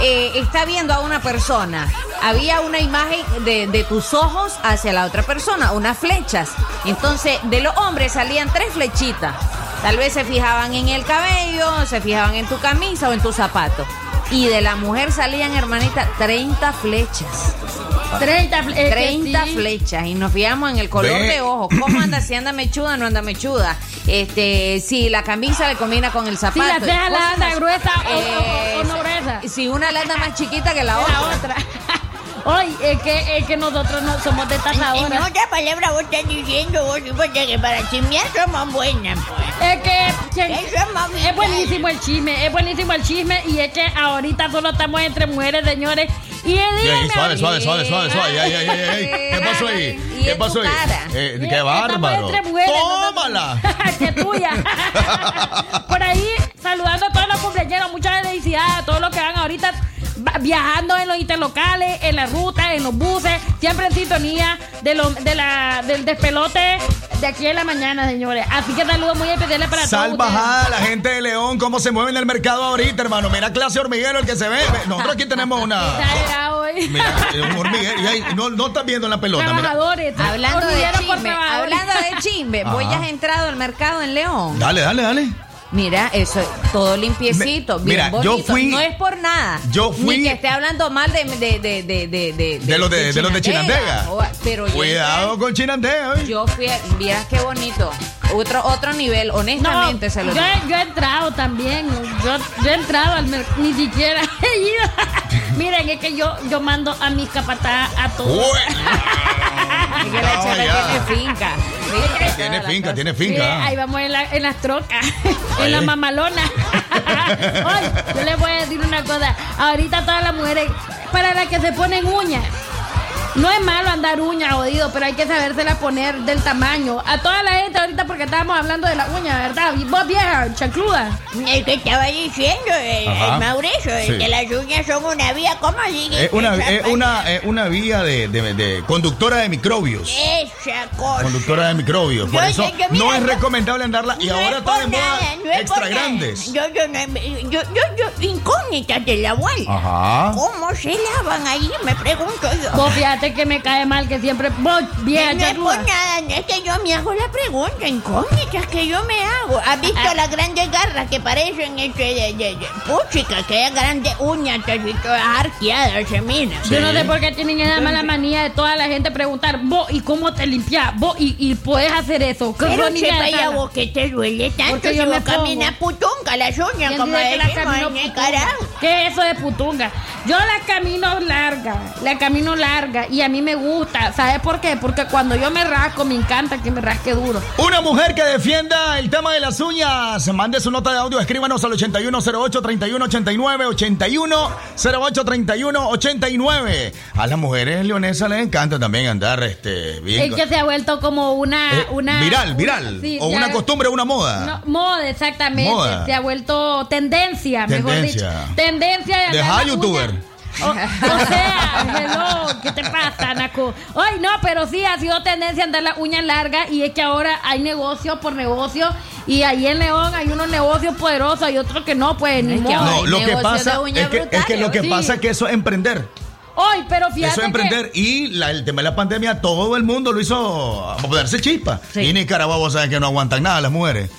[SPEAKER 5] eh, está viendo a una persona. Había una imagen de, de, tus ojos hacia la otra persona, unas flechas. Entonces, de los hombres salían tres flechitas. Tal vez se fijaban en el cabello, se fijaban en tu camisa o en tu zapato. Y de la mujer salían, hermanita, 30 flechas.
[SPEAKER 4] 30, fle- es que
[SPEAKER 5] 30
[SPEAKER 4] sí.
[SPEAKER 5] flechas y nos fijamos en el color
[SPEAKER 2] Ve.
[SPEAKER 5] de ojos. ¿Cómo anda? Si anda mechuda, no anda mechuda. Este, si la camisa le combina con el
[SPEAKER 4] Si
[SPEAKER 5] zapato.
[SPEAKER 4] la ceja la anda gruesa o- o, o- o no
[SPEAKER 5] Eh,
[SPEAKER 4] gruesa.
[SPEAKER 5] Si una la anda más chiquita que la otra.
[SPEAKER 4] La otra. Hoy es que, es que nosotros no somos de
[SPEAKER 3] En
[SPEAKER 4] tazadoras.
[SPEAKER 3] otra palabra, vos estás diciendo, vos, porque que para chismear somos buenas. pues.
[SPEAKER 4] Es que, que-
[SPEAKER 3] Eso es más
[SPEAKER 4] es buenísimo el chisme, es buenísimo el chisme y es que ahorita solo estamos entre mujeres, señores. Y díganme
[SPEAKER 2] suave, suave, suave, suave, suave. Ey, ey, ey. ¿Qué pasó ahí? ¿Qué pasó ahí? Eh, qué bárbaro.
[SPEAKER 4] mujeres,
[SPEAKER 2] Tómala.
[SPEAKER 4] que tuya. Por ahí, saludando a todos los cumpleaños, muchas felicidades a todos los que van ahorita viajando en los interlocales, en las rutas, en los buses, siempre en sintonía de lo- de la, del despelote de aquí en la mañana, señores. Así que saludos muy especiales para todos.
[SPEAKER 2] Salvajada, la gente de León, cómo se mueve en el mercado ahorita, hermano. Mira clase hormiguero el que se ve. Nosotros aquí tenemos una.
[SPEAKER 4] Exagerado, eh.
[SPEAKER 2] Mira, un hormiguero. Y ahí, no, no estás viendo la pelota. Mira.
[SPEAKER 4] Trabajadores.
[SPEAKER 5] Hablando de
[SPEAKER 4] trabajadores.
[SPEAKER 5] hablando de chisme, ¿vos
[SPEAKER 2] Ajá.
[SPEAKER 5] ya has entrado al mercado en León?
[SPEAKER 2] Dale, dale, dale.
[SPEAKER 5] Mira, eso, todo limpiecito,
[SPEAKER 2] Me-
[SPEAKER 5] bien
[SPEAKER 2] mira,
[SPEAKER 5] bonito.
[SPEAKER 2] yo fui-
[SPEAKER 5] no es por nada.
[SPEAKER 2] yo fui-
[SPEAKER 5] Ni que esté hablando mal de, de, de, de, de, de,
[SPEAKER 2] De los de- de los de Chinandega.
[SPEAKER 5] O- Pero yo
[SPEAKER 2] Cuidado con Chinandega. ¿eh?
[SPEAKER 5] Yo fui, a- vieras qué bonito. Otro, otro nivel, honestamente
[SPEAKER 4] No,
[SPEAKER 5] se lo
[SPEAKER 4] yo,
[SPEAKER 5] digo.
[SPEAKER 4] he- yo he entrado también. Yo, yo he entrado al mercado. Ni siquiera he ido. Miren, es que yo, yo mando a mis capataz a todos.
[SPEAKER 5] Es que la
[SPEAKER 2] ya.
[SPEAKER 5] tiene finca.
[SPEAKER 2] Tiene finca, tiene
[SPEAKER 4] Mire,
[SPEAKER 2] finca.
[SPEAKER 4] ahí vamos en, la- en las trocas, en la mamalona. Hoy, yo les voy a decir una cosa. Ahorita todas las mujeres, para las que se ponen uñas, no es malo andar uñas, jodido, pero hay que sabérsela poner del tamaño. A toda la gente ahorita, porque estábamos hablando de la uña, ¿verdad? Y vos vieja, chancluda.
[SPEAKER 3] El que estaba diciendo, el,
[SPEAKER 2] Ajá.
[SPEAKER 3] el Mauricio, el
[SPEAKER 2] Sí.
[SPEAKER 3] que las uñas son una vía, ¿cómo sigue?
[SPEAKER 2] Es una, es una, es una vía de, de- de conductora de microbios.
[SPEAKER 3] Esa cosa.
[SPEAKER 2] Conductora de microbios. Por
[SPEAKER 3] Yo-
[SPEAKER 2] eso
[SPEAKER 3] yo- yo- mira,
[SPEAKER 2] no es recomendable andarla. Y
[SPEAKER 3] No
[SPEAKER 2] ahora
[SPEAKER 3] es
[SPEAKER 2] está
[SPEAKER 3] por
[SPEAKER 2] de moda
[SPEAKER 3] nada, no es
[SPEAKER 2] extra
[SPEAKER 3] por
[SPEAKER 2] grandes.
[SPEAKER 3] Yo, yo, yo, yo, yo, incógnita de la abuela.
[SPEAKER 2] Ajá.
[SPEAKER 3] ¿Cómo se lavan ahí? Me pregunto yo.
[SPEAKER 4] Vos fíjate que me cae mal que siempre vos, vieja,
[SPEAKER 3] no es por
[SPEAKER 4] chancluda.
[SPEAKER 3] nada, no es que yo me hago la pregunta, incógnitas que yo me hago. ¿Has visto
[SPEAKER 4] Ah.
[SPEAKER 3] las grandes garras que parecen este, de, de, de- puchica, que hay grandes uñas así todas arqueadas, se mira?
[SPEAKER 4] Yo no sé por qué tienen esa mala manía de toda la gente preguntar, vos, ¿y cómo te limpias? Vos, ¿y, y puedes hacer eso? ¿Qué
[SPEAKER 3] Pero
[SPEAKER 4] son niñas
[SPEAKER 3] chepa
[SPEAKER 4] de
[SPEAKER 3] ya
[SPEAKER 4] sala?
[SPEAKER 3] vos que te duele tanto
[SPEAKER 4] Porque
[SPEAKER 3] si
[SPEAKER 4] yo me
[SPEAKER 3] caminas putunca las uñas
[SPEAKER 4] ¿Quién
[SPEAKER 3] como decimos en el
[SPEAKER 4] putunga?
[SPEAKER 3] carajo.
[SPEAKER 4] ¿Qué es eso de putunga? Yo la camino larga, la camino larga y a mí me gusta. ¿Sabes por qué? Porque cuando yo me rasco, me encanta que me rasque duro.
[SPEAKER 2] Una mujer que defienda el tema de las uñas, mande su nota de audio, escríbanos al 8108-3189, 8108-3189. A las mujeres leonesas les encanta también andar este, bien.
[SPEAKER 4] Es que se ha vuelto como una...
[SPEAKER 2] Eh,
[SPEAKER 4] una
[SPEAKER 2] viral,
[SPEAKER 4] una-
[SPEAKER 2] viral.
[SPEAKER 4] sí,
[SPEAKER 2] o una costumbre, una moda.
[SPEAKER 4] No, moda, exactamente.
[SPEAKER 2] Moda.
[SPEAKER 4] Se ha vuelto tendencia, mejor
[SPEAKER 2] Tendencia.
[SPEAKER 4] dicho. Tendencia de
[SPEAKER 2] Deja youtuber.
[SPEAKER 4] uña. O, o sea, hello, ¿qué te pasa, Naco? Ay, no, pero sí ha sido tendencia andar las uñas largas y es que ahora hay negocio por negocio y ahí en León hay unos negocios poderosos, hay otros que no, pues ni modo.
[SPEAKER 2] No, lo que
[SPEAKER 5] negocio
[SPEAKER 2] pasa
[SPEAKER 5] de uñas
[SPEAKER 2] es que, es que lo que
[SPEAKER 4] Sí.
[SPEAKER 2] pasa es que eso es emprender.
[SPEAKER 4] Ay, pero fíjate
[SPEAKER 2] Eso es emprender. Y la- el tema de la pandemia, todo el mundo lo hizo ponerse chispa. Y Nicaragua, vos sabes que no aguantan nada las mujeres.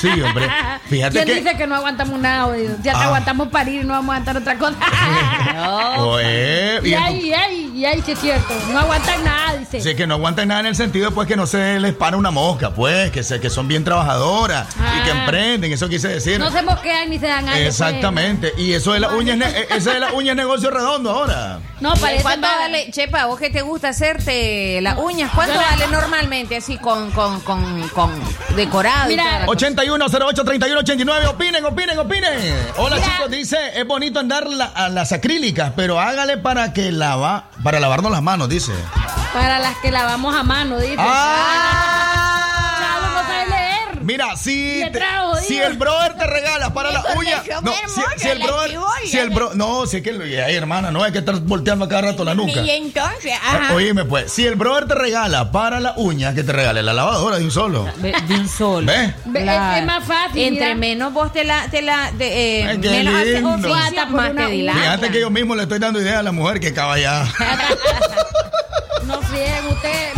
[SPEAKER 2] Sí, hombre. Fíjate
[SPEAKER 4] ¿Quién
[SPEAKER 2] que.
[SPEAKER 4] dice que no aguantamos nada? oído? Ya te
[SPEAKER 2] Ah.
[SPEAKER 4] aguantamos parir y no vamos a aguantar otra cosa.
[SPEAKER 2] Oye,
[SPEAKER 4] y
[SPEAKER 2] en
[SPEAKER 4] ahí, y ahí, y ahí sí es cierto. No aguantan nada, dice.
[SPEAKER 2] Sí, que no aguantan nada en el sentido, pues, que no se les para una mosca, pues, que, se, que son bien trabajadoras y que
[SPEAKER 4] Ah.
[SPEAKER 2] emprenden, eso quise decir.
[SPEAKER 4] No se mosquean ni se dan algo.
[SPEAKER 2] Exactamente. Y eso de la uña, es ne- eh, ese de la uña es negocio redondo ahora.
[SPEAKER 4] pues. No, parece
[SPEAKER 5] ¿Cuánto
[SPEAKER 4] para-
[SPEAKER 5] vale, Chepa, vos que te gusta hacerte las uñas? ¿Cuánto
[SPEAKER 4] la-
[SPEAKER 5] vale normalmente así con, con, con, con decorado? y
[SPEAKER 4] Mira,
[SPEAKER 5] toda la cosa?
[SPEAKER 2] 81 08 31 89 opinen, opinen, opinen. Hola
[SPEAKER 4] Mira.
[SPEAKER 2] chicos, dice, es bonito andar la- a las acrílicas, pero hágale para que lava, para lavarnos las manos, dice.
[SPEAKER 4] Para las que lavamos a mano, dice.
[SPEAKER 2] Ah. Mira, si,
[SPEAKER 4] Le
[SPEAKER 2] te-
[SPEAKER 4] trajo,
[SPEAKER 2] si el brother te regala para la uña, no, si, si el brother, si el bro, no, si es que, ay hermana, no hay que estar volteando a cada rato la nuca.
[SPEAKER 3] Y entonces, ajá.
[SPEAKER 2] Oíme pues, si el brother te regala para la uña, que te regale la lavadora de un solo.
[SPEAKER 5] De un solo.
[SPEAKER 2] ¿Ves?
[SPEAKER 5] Claro.
[SPEAKER 4] Es, más fácil.
[SPEAKER 5] Entre
[SPEAKER 4] mira.
[SPEAKER 5] menos vos te la, te la, de, eh,
[SPEAKER 2] Ay, qué
[SPEAKER 5] menos haces
[SPEAKER 4] por
[SPEAKER 5] más
[SPEAKER 4] una
[SPEAKER 5] te dilatan.
[SPEAKER 2] Fíjate que yo mismo le estoy dando idea a la mujer que caballada.
[SPEAKER 4] No frieguen ustedes.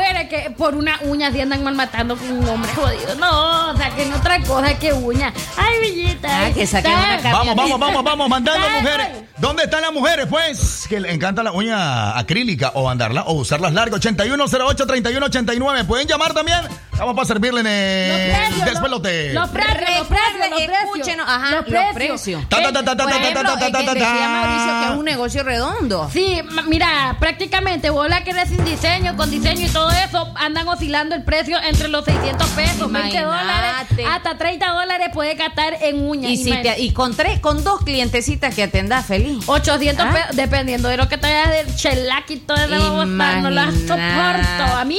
[SPEAKER 4] Mujeres que por una uña se andan malmatando con un hombre jodido. No, o sea, que no otra cosa que uña. Ay, Villita.
[SPEAKER 5] Ah, que saquen una.
[SPEAKER 2] Vamos, vamos, vamos, vamos, mandando
[SPEAKER 4] Dale.
[SPEAKER 2] mujeres. ¿Dónde están las mujeres, pues? Que le encanta la uña acrílica o andarla o usarlas largas. 8108-3189. Pueden llamar también. Vamos para servirle en el
[SPEAKER 4] precios,
[SPEAKER 2] despelote.
[SPEAKER 4] Los precios, los precios, los precios.
[SPEAKER 5] Escúchenos, ajá,
[SPEAKER 4] los
[SPEAKER 5] los
[SPEAKER 4] precios.
[SPEAKER 5] precios.
[SPEAKER 2] Ta, ta, ta, ta, ta,
[SPEAKER 5] Por
[SPEAKER 2] ta,
[SPEAKER 5] ejemplo,
[SPEAKER 2] ta, ta,
[SPEAKER 5] que
[SPEAKER 2] ta,
[SPEAKER 5] decía
[SPEAKER 2] ta.
[SPEAKER 5] Mauricio que es un negocio redondo.
[SPEAKER 4] Sí, mira, prácticamente vos la querés sin diseño, con diseño y todo eso, andan oscilando el precio entre los 600 pesos, 20 dólares, hasta 30 dólares puede gastar en uñas.
[SPEAKER 5] Y, si te- y con tres, con dos clientecitas que atendas feliz.
[SPEAKER 4] 800
[SPEAKER 5] ¿Ah?
[SPEAKER 4] pesos, dependiendo de lo que te hayas del y todo eso, no las soporto. A mí,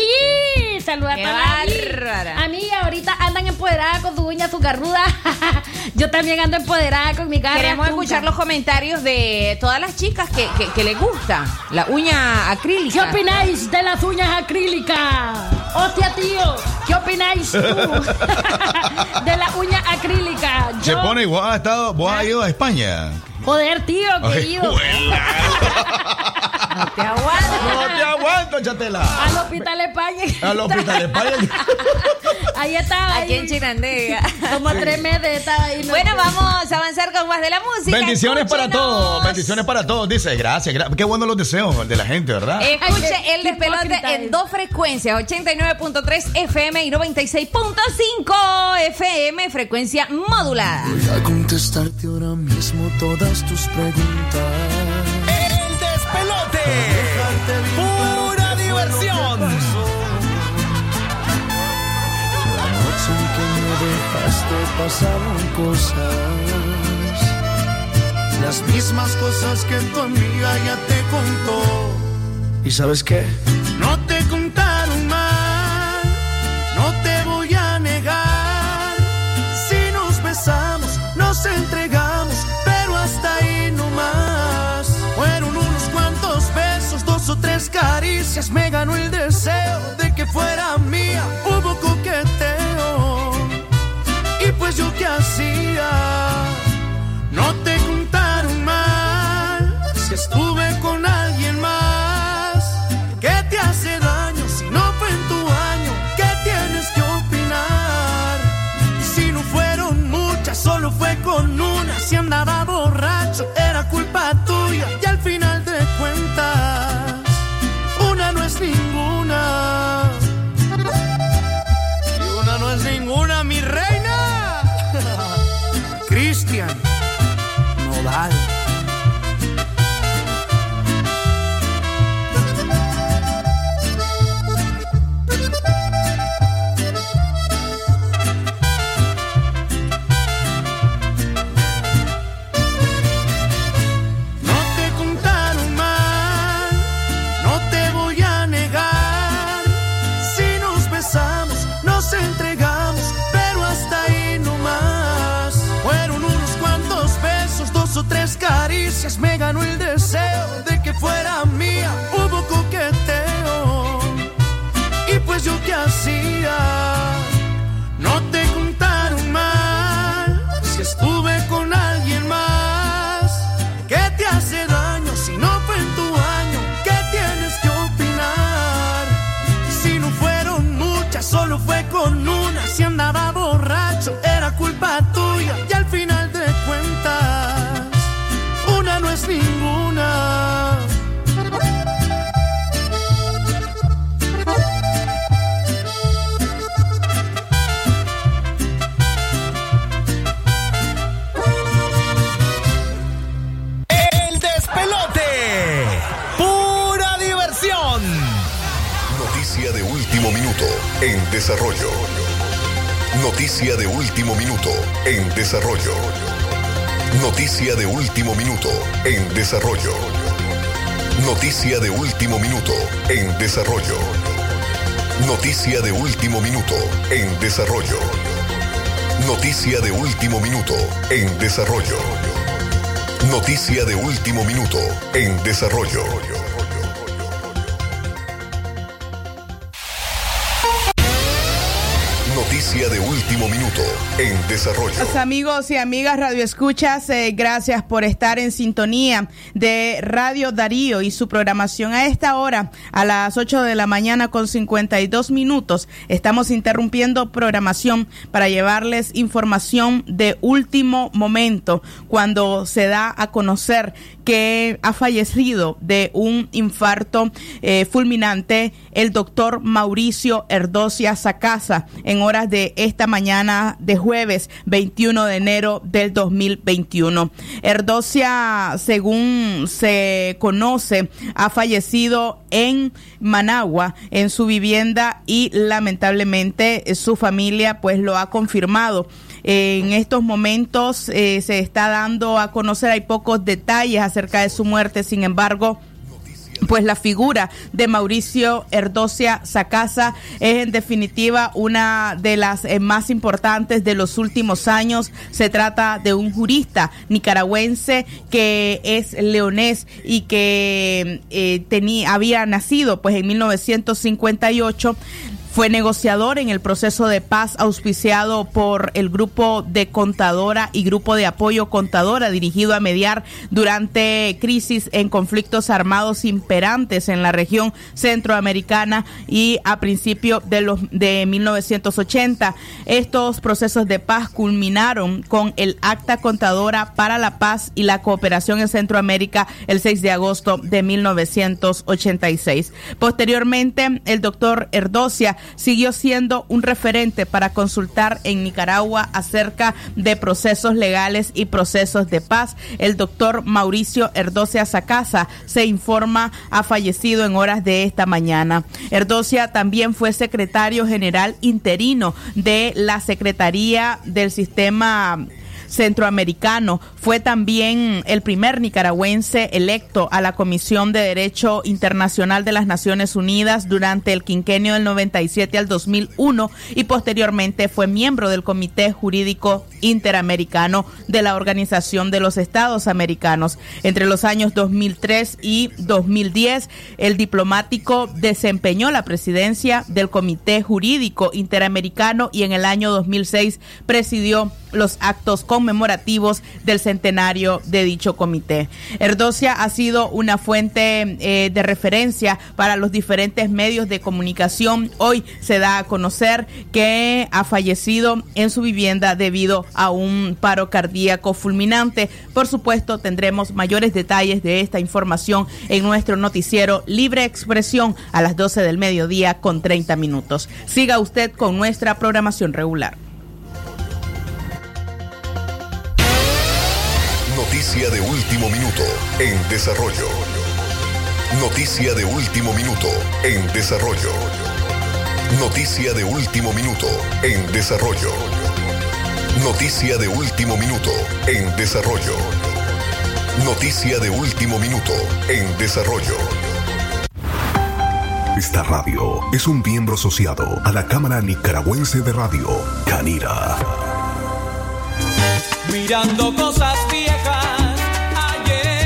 [SPEAKER 4] saluda
[SPEAKER 5] Qué
[SPEAKER 4] a mí.
[SPEAKER 5] bárbara.
[SPEAKER 4] A mí ahorita andan empoderadas con su uña, su garruda. Yo también ando empoderada con mi garra.
[SPEAKER 5] Queremos
[SPEAKER 4] punta.
[SPEAKER 5] escuchar los comentarios de todas las chicas que, que, que les gusta la uña acrílica.
[SPEAKER 4] ¿Qué opináis de las uñas acrílicas? Hostia, tío, ¿qué opináis tú de la uña acrílica?
[SPEAKER 2] Se
[SPEAKER 4] Yo-
[SPEAKER 2] pone igual. ¿Has estado, vos has ido a España?
[SPEAKER 4] Joder, tío, querido.
[SPEAKER 5] No te aguanto.
[SPEAKER 2] No te aguanto, chatela.
[SPEAKER 4] Al hospital España.
[SPEAKER 2] Al hospital de España.
[SPEAKER 4] Ahí estaba.
[SPEAKER 5] Aquí
[SPEAKER 4] ahí.
[SPEAKER 5] en Chirandega.
[SPEAKER 4] Como tres meses estaba ahí. no
[SPEAKER 5] Bueno, vamos a avanzar con más de la música.
[SPEAKER 2] Bendiciones para todos. Bendiciones para todos. Dice, gracias. gra- Qué bueno los deseos de la gente, ¿verdad?
[SPEAKER 5] Escuche
[SPEAKER 4] Ay,
[SPEAKER 5] el despelote en
[SPEAKER 4] es.
[SPEAKER 5] dos frecuencias, 89.3 FM y 96.5 FM, frecuencia modulada.
[SPEAKER 23] Voy a contestarte ahora mismo todas tus preguntas.
[SPEAKER 8] El despelote. Pura diversión.
[SPEAKER 23] La noche en que me dejaste pasaron cosas. Las mismas cosas que tu amiga ya te contó. ¿Y sabes qué? No te contaron caricias. Me ganó el deseo de que fuera mía. Hubo coqueteo. Y pues yo qué hacía.
[SPEAKER 24] Último minuto en desarrollo. Noticia de último minuto en desarrollo. Noticia de último minuto en desarrollo.
[SPEAKER 25] Los amigos y amigas Radio Escuchas, eh, gracias por estar en sintonía de Radio Darío y su programación a esta hora, a las 8 de la mañana con 52 minutos. Estamos interrumpiendo programación para llevarles información de último momento cuando se da a conocer que ha fallecido de un infarto eh, fulminante el doctor Mauricio Erdocia Sacasa en horas de esta mañana de jueves 21 de enero del 2021. Erdocia, según se conoce, ha fallecido en Managua, en su vivienda y lamentablemente su familia pues lo ha confirmado. En estos momentos eh, se está dando a conocer, hay pocos detalles acerca de su muerte, sin embargo, pues la figura de Mauricio Erdocia Sacasa es en definitiva una de las eh, más importantes de los últimos años. Se trata de un jurista nicaragüense que es leonés y que eh, tenía, había nacido pues en 1958 fue negociador en el proceso de paz auspiciado por el grupo de contadora y grupo de apoyo contadora dirigido a mediar durante crisis en conflictos armados imperantes en la región centroamericana y a principios de los de 1980. Estos procesos de paz culminaron con el acta contadora para la paz y la cooperación en Centroamérica el 6 de agosto de 1986. Posteriormente, el doctor Erdocia siguió siendo un referente para consultar en Nicaragua acerca de procesos legales y procesos de paz. El doctor Mauricio Erdocia Sacasa se informa ha fallecido en horas de esta mañana. Erdocia también fue secretario general interino de la Secretaría del Sistema centroamericano. Fue también el primer nicaragüense electo a la Comisión de Derecho Internacional de las Naciones Unidas durante el quinquenio del 97 al 2001 y posteriormente fue miembro del Comité Jurídico Interamericano de la Organización de los Estados Americanos. Entre los años 2003 y 2010, el diplomático desempeñó la presidencia del Comité Jurídico Interamericano y en el año 2006 presidió los actos conmemorativos del centenario de dicho comité. Erdocia ha sido una fuente eh, de referencia para los diferentes medios de comunicación. Hoy se da a conocer que ha fallecido en su vivienda debido a un paro cardíaco fulminante. Por supuesto, tendremos mayores detalles de esta información en nuestro noticiero Libre Expresión a las 12 del mediodía con 30 minutos. Siga usted con nuestra programación regular.
[SPEAKER 24] Noticia de último minuto en desarrollo. Noticia de último minuto en desarrollo. Noticia de último minuto en desarrollo. Noticia de último minuto en desarrollo. Noticia de último minuto en desarrollo. Esta radio es un miembro asociado a la Cámara Nicaragüense de Radio, Canira.
[SPEAKER 1] Mirando cosas viejas, hallé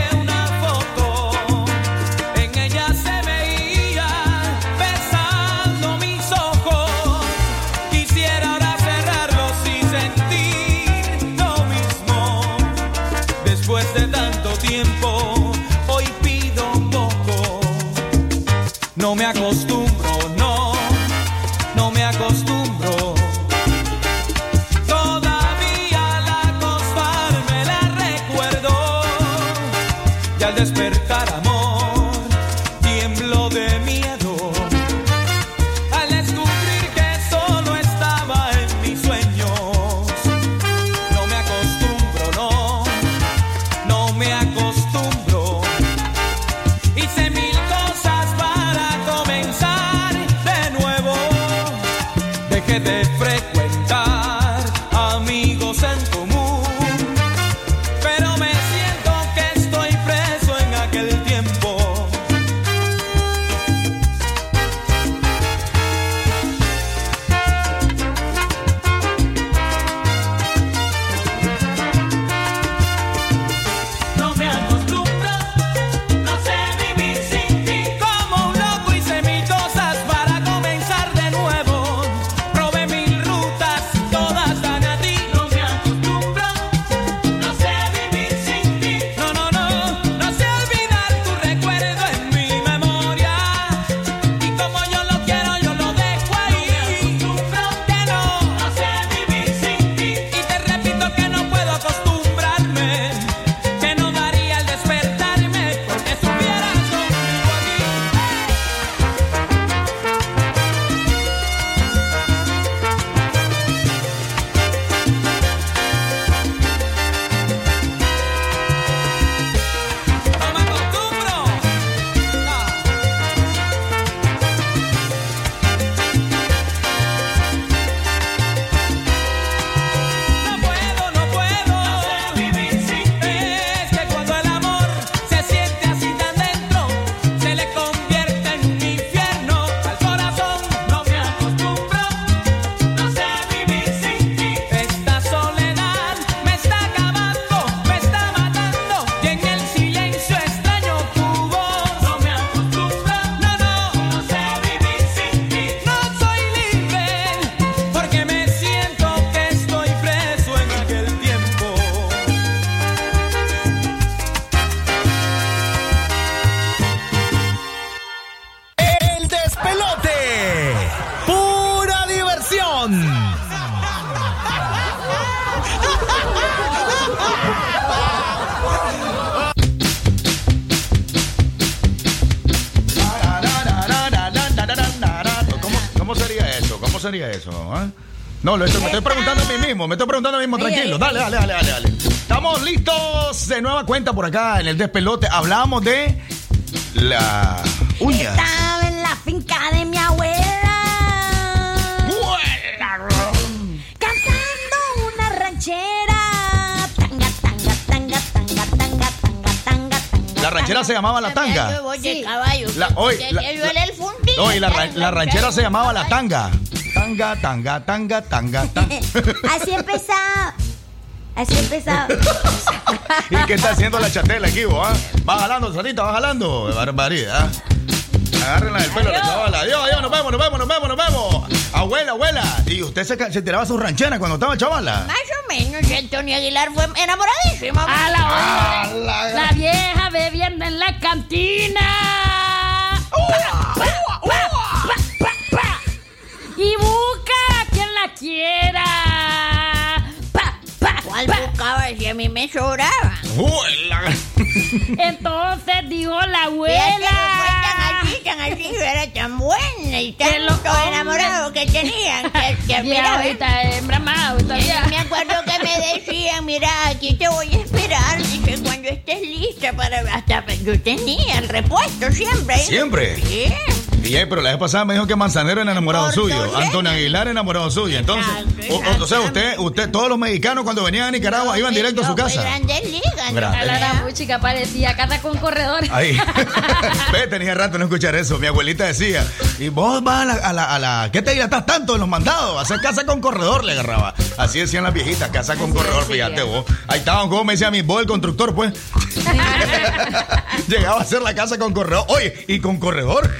[SPEAKER 2] eso? ah? No, lo estoy, me estoy preguntando a mí mismo, me estoy preguntando a mí mismo, tranquilo. Dale, dale, dale, dale, dale. Estamos listos de nueva cuenta por acá en el despelote. Hablamos de la uña.
[SPEAKER 3] Estaba en la finca de mi abuela. Cantando una ranchera. Tanga, tanga, tanga, tanga, tanga, tanga, tanga, tanga.
[SPEAKER 2] La ranchera se llamaba La Tanga.
[SPEAKER 3] Yo voy de caballo.
[SPEAKER 2] La- hoy, la- la, ra- la ranchera se llamaba La Tanga. Tanga, tanga, tanga, tanga, tanga.
[SPEAKER 3] Así empezaba. Así empezaba.
[SPEAKER 2] ¿Y qué está haciendo la chatela aquí, vos? ah? Va jalando, Sarita, va jalando. Barbaridad. Agárrenla del pelo, la chavala. Adiós, adiós, nos vemos, nos vemos, nos vemos, nos vemos. Abuela, abuela. ¿Y usted se, tiraba su ranchera cuando estaba chavala?
[SPEAKER 3] Más o menos, Antonio Aguilar fue enamoradísimo.
[SPEAKER 4] A la
[SPEAKER 2] Ah, la-
[SPEAKER 4] la vieja bebiendo en la cantina.
[SPEAKER 3] Mí me sobraba?
[SPEAKER 2] Abuela.
[SPEAKER 4] Entonces dijo la
[SPEAKER 3] no fue tan
[SPEAKER 4] abuela.
[SPEAKER 3] así, tan así, yo era tan buena y
[SPEAKER 4] Que los
[SPEAKER 3] tanto
[SPEAKER 4] hombres-
[SPEAKER 3] enamorado que tenían. Que, que
[SPEAKER 4] Mira,
[SPEAKER 3] mira,
[SPEAKER 4] ahorita hembra más, ahorita
[SPEAKER 3] Eh,
[SPEAKER 4] ya.
[SPEAKER 3] Me acuerdo que me decían, mira, aquí te voy a esperar, dice, cuando estés lista para... Hasta yo tenía el repuesto siempre. ¿eh?
[SPEAKER 2] ¿Siempre?
[SPEAKER 3] Sí.
[SPEAKER 2] Ahí, pero la vez pasada me dijo que Manzanero era enamorado suyo. Antonio Aguilar enamorado suyo. Entonces, o, o- o sea, usted, usted, todos los mexicanos cuando venían a Nicaragua iban directo a su
[SPEAKER 3] fui
[SPEAKER 2] casa.
[SPEAKER 3] Grandes ligas.
[SPEAKER 2] Grande.
[SPEAKER 4] A la música parecía casa con corredores.
[SPEAKER 2] Ahí. Ve, tenía rato no escuchar eso. Mi abuelita decía, y vos vas a la, a la, a la- ¿qué te dilatas tanto en los mandados? Hacer casa con corredor, le agarraba. Así decían las viejitas, casa con corredor, fíjate vos. Ahí estaban, como me decía mi vos, el constructor, pues. Llegaba a hacer la casa con corredor. Oye, ¿y con corredor?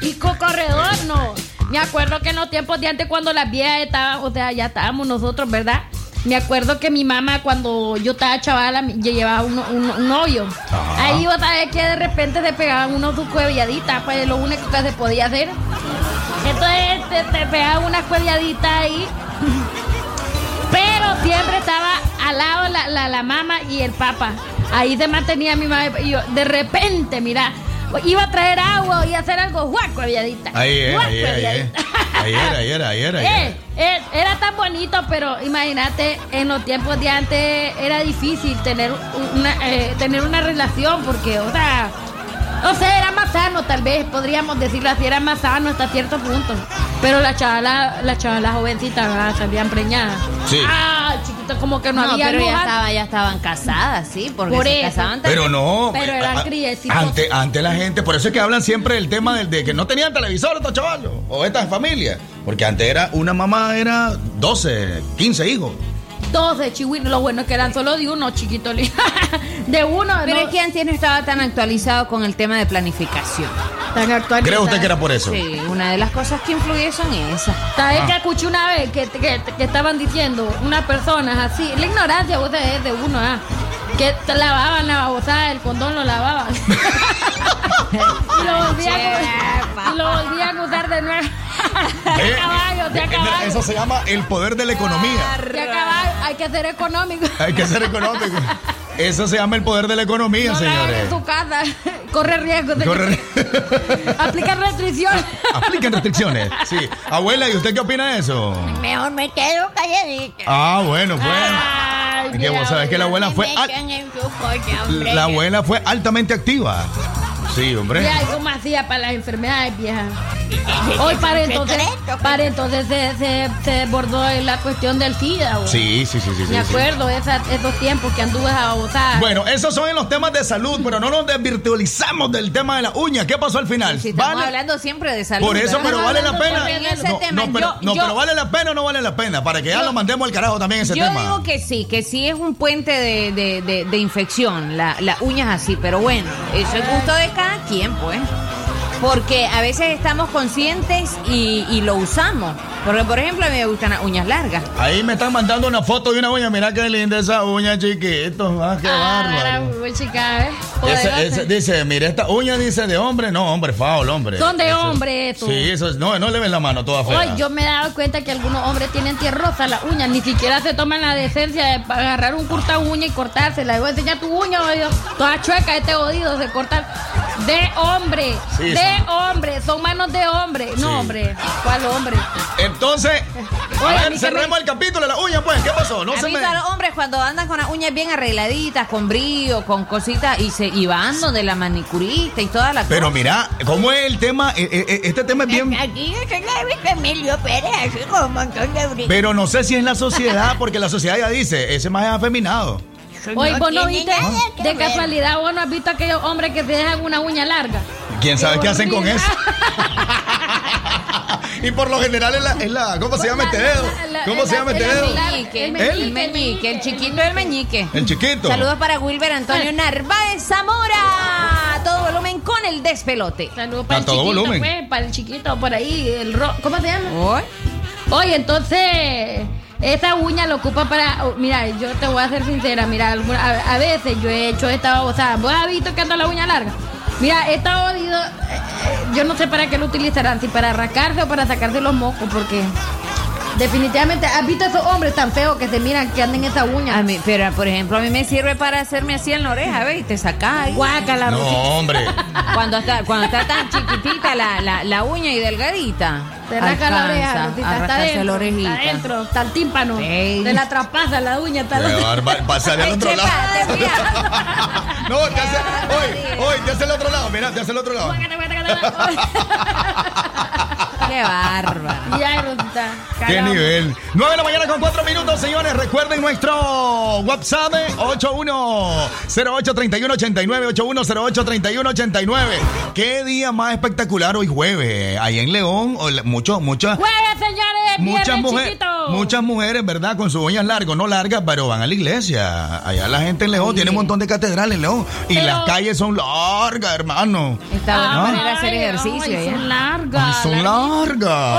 [SPEAKER 4] Y con corredor no. Me acuerdo que en los tiempos de antes cuando las viejas estaban, o sea, ya estábamos nosotros, ¿verdad? Me acuerdo que mi mamá cuando yo estaba chavala yo llevaba un, un, un.
[SPEAKER 2] Ajá.
[SPEAKER 4] Ahí vos sabés que de repente se pegaban unos sus cuevilladitas, pues lo único que se podía hacer. Entonces te, te pegaban unas ahí. Pero siempre estaba al lado la, la, la mamá y el papá. Ahí se mantenía mi mamá. Y yo, de repente, mira, iba a traer agua o iba a hacer algo, guaco, viadita.
[SPEAKER 2] Ahí es,
[SPEAKER 4] Guaco,
[SPEAKER 2] ahí es, ahí es.
[SPEAKER 4] viadita.
[SPEAKER 2] Ahí era, ahí era, ahí era. ahí era.
[SPEAKER 4] Eh, eh, era tan bonito, pero imagínate, en los tiempos de antes era difícil tener una, eh, tener una relación porque, o sea, no sé, era más sano, tal vez podríamos decirlo así, era más sano hasta cierto punto. Pero la chavala, la chavala jovencita ah, salían preñadas.
[SPEAKER 2] Sí.
[SPEAKER 4] Ah, chiquito, como que no,
[SPEAKER 5] No,
[SPEAKER 4] había
[SPEAKER 5] pero ya, estaba, ya estaban casadas, sí, porque
[SPEAKER 4] Por
[SPEAKER 5] se
[SPEAKER 4] eso.
[SPEAKER 5] casaban
[SPEAKER 2] Pero no.
[SPEAKER 4] Pero
[SPEAKER 2] eh,
[SPEAKER 4] eran
[SPEAKER 2] a-
[SPEAKER 4] criecitos.
[SPEAKER 2] Ante, ante la gente, por eso es que hablan siempre del tema del, de que no tenían televisor estos chavalos o estas familias. Porque antes era una mamá, era 12, 15 hijos.
[SPEAKER 4] Dos de chihuahua, lo bueno es que eran solo de uno, chiquito. De uno,
[SPEAKER 5] Pero
[SPEAKER 4] no,
[SPEAKER 5] es que antes no estaba tan actualizado con el tema de planificación.
[SPEAKER 4] tan actualizado.
[SPEAKER 2] ¿Cree usted que era por eso?
[SPEAKER 5] Sí, una de las cosas que influye son esas.
[SPEAKER 4] ¿Sabes
[SPEAKER 2] Ah.
[SPEAKER 4] que escuché una vez que, que, que estaban diciendo unas personas así? La ignorancia vos es de uno, ah, que te lavaban la babosada, el condón lo lavaban. y, lo volvían, a- y lo volvían a usar de nuevo.
[SPEAKER 2] Eh,
[SPEAKER 4] caballo, de caballo.
[SPEAKER 2] Eso se llama el poder de la economía.
[SPEAKER 4] De caballo, hay que ser económico.
[SPEAKER 2] Hay que ser económico. Eso se llama el poder de la economía,
[SPEAKER 4] No
[SPEAKER 2] señores.
[SPEAKER 4] en su casa. Corre riesgo de
[SPEAKER 2] Corre-
[SPEAKER 4] aplicar restricciones.
[SPEAKER 2] Apliquen restricciones. Sí. Abuela, ¿y usted qué opina de eso?
[SPEAKER 3] Mejor me quedo calladita.
[SPEAKER 2] Ah, bueno, pues.
[SPEAKER 4] Ay,
[SPEAKER 2] que vos sabés que la abuela fue al-
[SPEAKER 3] coche,
[SPEAKER 2] la abuela fue altamente activa. Sí, hombre.
[SPEAKER 4] Y ay, ¿cómo hacía para las enfermedades viejas? Hoy para entonces, para entonces se, se, se desbordó en la cuestión del SIDA.
[SPEAKER 2] Sí, sí, sí, sí.
[SPEAKER 4] Me
[SPEAKER 2] sí.
[SPEAKER 4] acuerdo esa- esos tiempos que anduve a botar.
[SPEAKER 2] Bueno, esos son en los temas de salud, pero no nos desvirtualizamos del tema de la uña. ¿Qué pasó al final?
[SPEAKER 5] Si estamos
[SPEAKER 2] ¿Vale?
[SPEAKER 5] hablando siempre de salud.
[SPEAKER 2] Por eso, pero vale la pena. No,
[SPEAKER 5] tema.
[SPEAKER 2] no, pero,
[SPEAKER 5] Yo-
[SPEAKER 2] no,
[SPEAKER 5] yo-
[SPEAKER 2] pero vale la pena o no vale la pena, para que ya
[SPEAKER 5] Yo-
[SPEAKER 2] lo mandemos al carajo también ese
[SPEAKER 5] Yo
[SPEAKER 2] tema.
[SPEAKER 5] digo que sí, que sí es un puente de, de, de- de infección, la, las uñas así, pero bueno, eso es gusto de cada quien. Porque a veces estamos conscientes y, y lo usamos. Porque, por ejemplo, a mí me gustan las uñas largas.
[SPEAKER 2] Ahí me están mandando una foto de una uña. Mira qué linda esa uña, chiquito. Ah, qué
[SPEAKER 4] Ah,
[SPEAKER 2] bárbaro.
[SPEAKER 4] chica, ¿eh?
[SPEAKER 2] Ese- dice, mire, esta uña dice de hombre. No, hombre, faul, hombre.
[SPEAKER 4] Son de
[SPEAKER 2] Eso-
[SPEAKER 4] hombre, eso.
[SPEAKER 2] Sí, eso es. No, no le ven la mano toda fea.
[SPEAKER 4] Hoy yo me he dado cuenta que algunos hombres tienen tierrosa las uñas, ni siquiera se toman la decencia de agarrar un corta uña y cortársela. Le voy a enseñar tu uña, oye, toda chueca, este jodido, se corta. De hombre,
[SPEAKER 2] Sí,
[SPEAKER 4] de
[SPEAKER 2] son-
[SPEAKER 4] hombre, son manos de hombre.
[SPEAKER 2] Sí.
[SPEAKER 4] No, hombre, ¿cuál hombre?
[SPEAKER 2] Entonces, a
[SPEAKER 5] Oye, a
[SPEAKER 2] ver,
[SPEAKER 5] mí
[SPEAKER 2] cerremos
[SPEAKER 5] me-
[SPEAKER 2] el capítulo de la uña, pues. ¿Qué pasó? No
[SPEAKER 5] ¿Has
[SPEAKER 2] se me.
[SPEAKER 5] a los hombres cuando andan con las uñas bien arregladitas, con brillo, con cositas, y se y van donde la manicurista y toda la
[SPEAKER 2] Pero
[SPEAKER 5] cosa?
[SPEAKER 2] mira, ¿cómo es el tema? Eh, eh, eh, Este tema es bien.
[SPEAKER 3] Aquí a Emilio Pérez así con un montón de brillo.
[SPEAKER 2] Pero no sé si es la sociedad, porque la sociedad ya dice, ese más es afeminado.
[SPEAKER 4] Oye, vos no viste, de
[SPEAKER 3] ver.
[SPEAKER 4] casualidad, vos no has visto a aquellos hombres que se dejan una uña larga.
[SPEAKER 2] ¿Quién sabe qué hacen con eso? y por lo general es la, es la- ¿cómo se llama este dedo? ¿Cómo se llama este dedo?
[SPEAKER 5] meñique,
[SPEAKER 4] El
[SPEAKER 5] el meñique, el chiquito del meñique.
[SPEAKER 2] El chiquito.
[SPEAKER 5] Saludos para Wilber Antonio Narváez Zamora. A todo volumen con el despelote.
[SPEAKER 4] Saludos para
[SPEAKER 2] A
[SPEAKER 4] el
[SPEAKER 2] todo
[SPEAKER 4] chiquito,
[SPEAKER 2] volumen.
[SPEAKER 4] pues, para el chiquito por ahí, el ro ¿cómo se llama? Oye, entonces, esa uña lo ocupa para. oh, mira, yo te voy a ser sincera, mira, a veces yo he hecho esta. O sea, vos has visto que anda la uña larga. Mira, esta oído, eh, eh, yo no sé para qué lo utilizarán, si para rascarse o para sacarse los mocos, porque. Definitivamente, ¿has visto esos hombres tan feos que se miran que andan esa uña?
[SPEAKER 5] A mí, pero por ejemplo, a mí me sirve para hacerme así en la oreja, ¿ves? Y te sacas.
[SPEAKER 4] Guácala,
[SPEAKER 2] No, hombre.
[SPEAKER 5] Cuando está, cuando está tan chiquitita la, la, la uña y delgadita.
[SPEAKER 4] Te rasca la oreja, Rosita,
[SPEAKER 5] a
[SPEAKER 4] está adentro,
[SPEAKER 5] la orejita.
[SPEAKER 4] está adentro, está el tímpano. Te la traspasa la uña, está
[SPEAKER 2] bárbaro, Pasarle al otro lado. No, te hace. Hoy, hoy, te hace el otro lado. Mira, te hace el otro lado.
[SPEAKER 5] Qué bárbaro.
[SPEAKER 4] Ya.
[SPEAKER 2] ¿Qué nivel? 9 de la mañana con 4 minutos, señores. Recuerden nuestro WhatsApp 81083189, 81083189. Qué día más espectacular hoy jueves. Ahí en León, o la- mucho, muchas,
[SPEAKER 4] Jueves, señores,
[SPEAKER 2] muchas mujeres, muchas mujeres, ¿verdad? Con sus uñas largas, no largas, pero van a la iglesia. Allá la gente en León tiene un montón de catedrales en León. Y
[SPEAKER 4] Pero-
[SPEAKER 2] las calles son largas, hermano.
[SPEAKER 5] Está buena
[SPEAKER 2] Ah.
[SPEAKER 5] manera de hacer ejercicio. ya.
[SPEAKER 4] son largas.
[SPEAKER 2] Ay, son largas.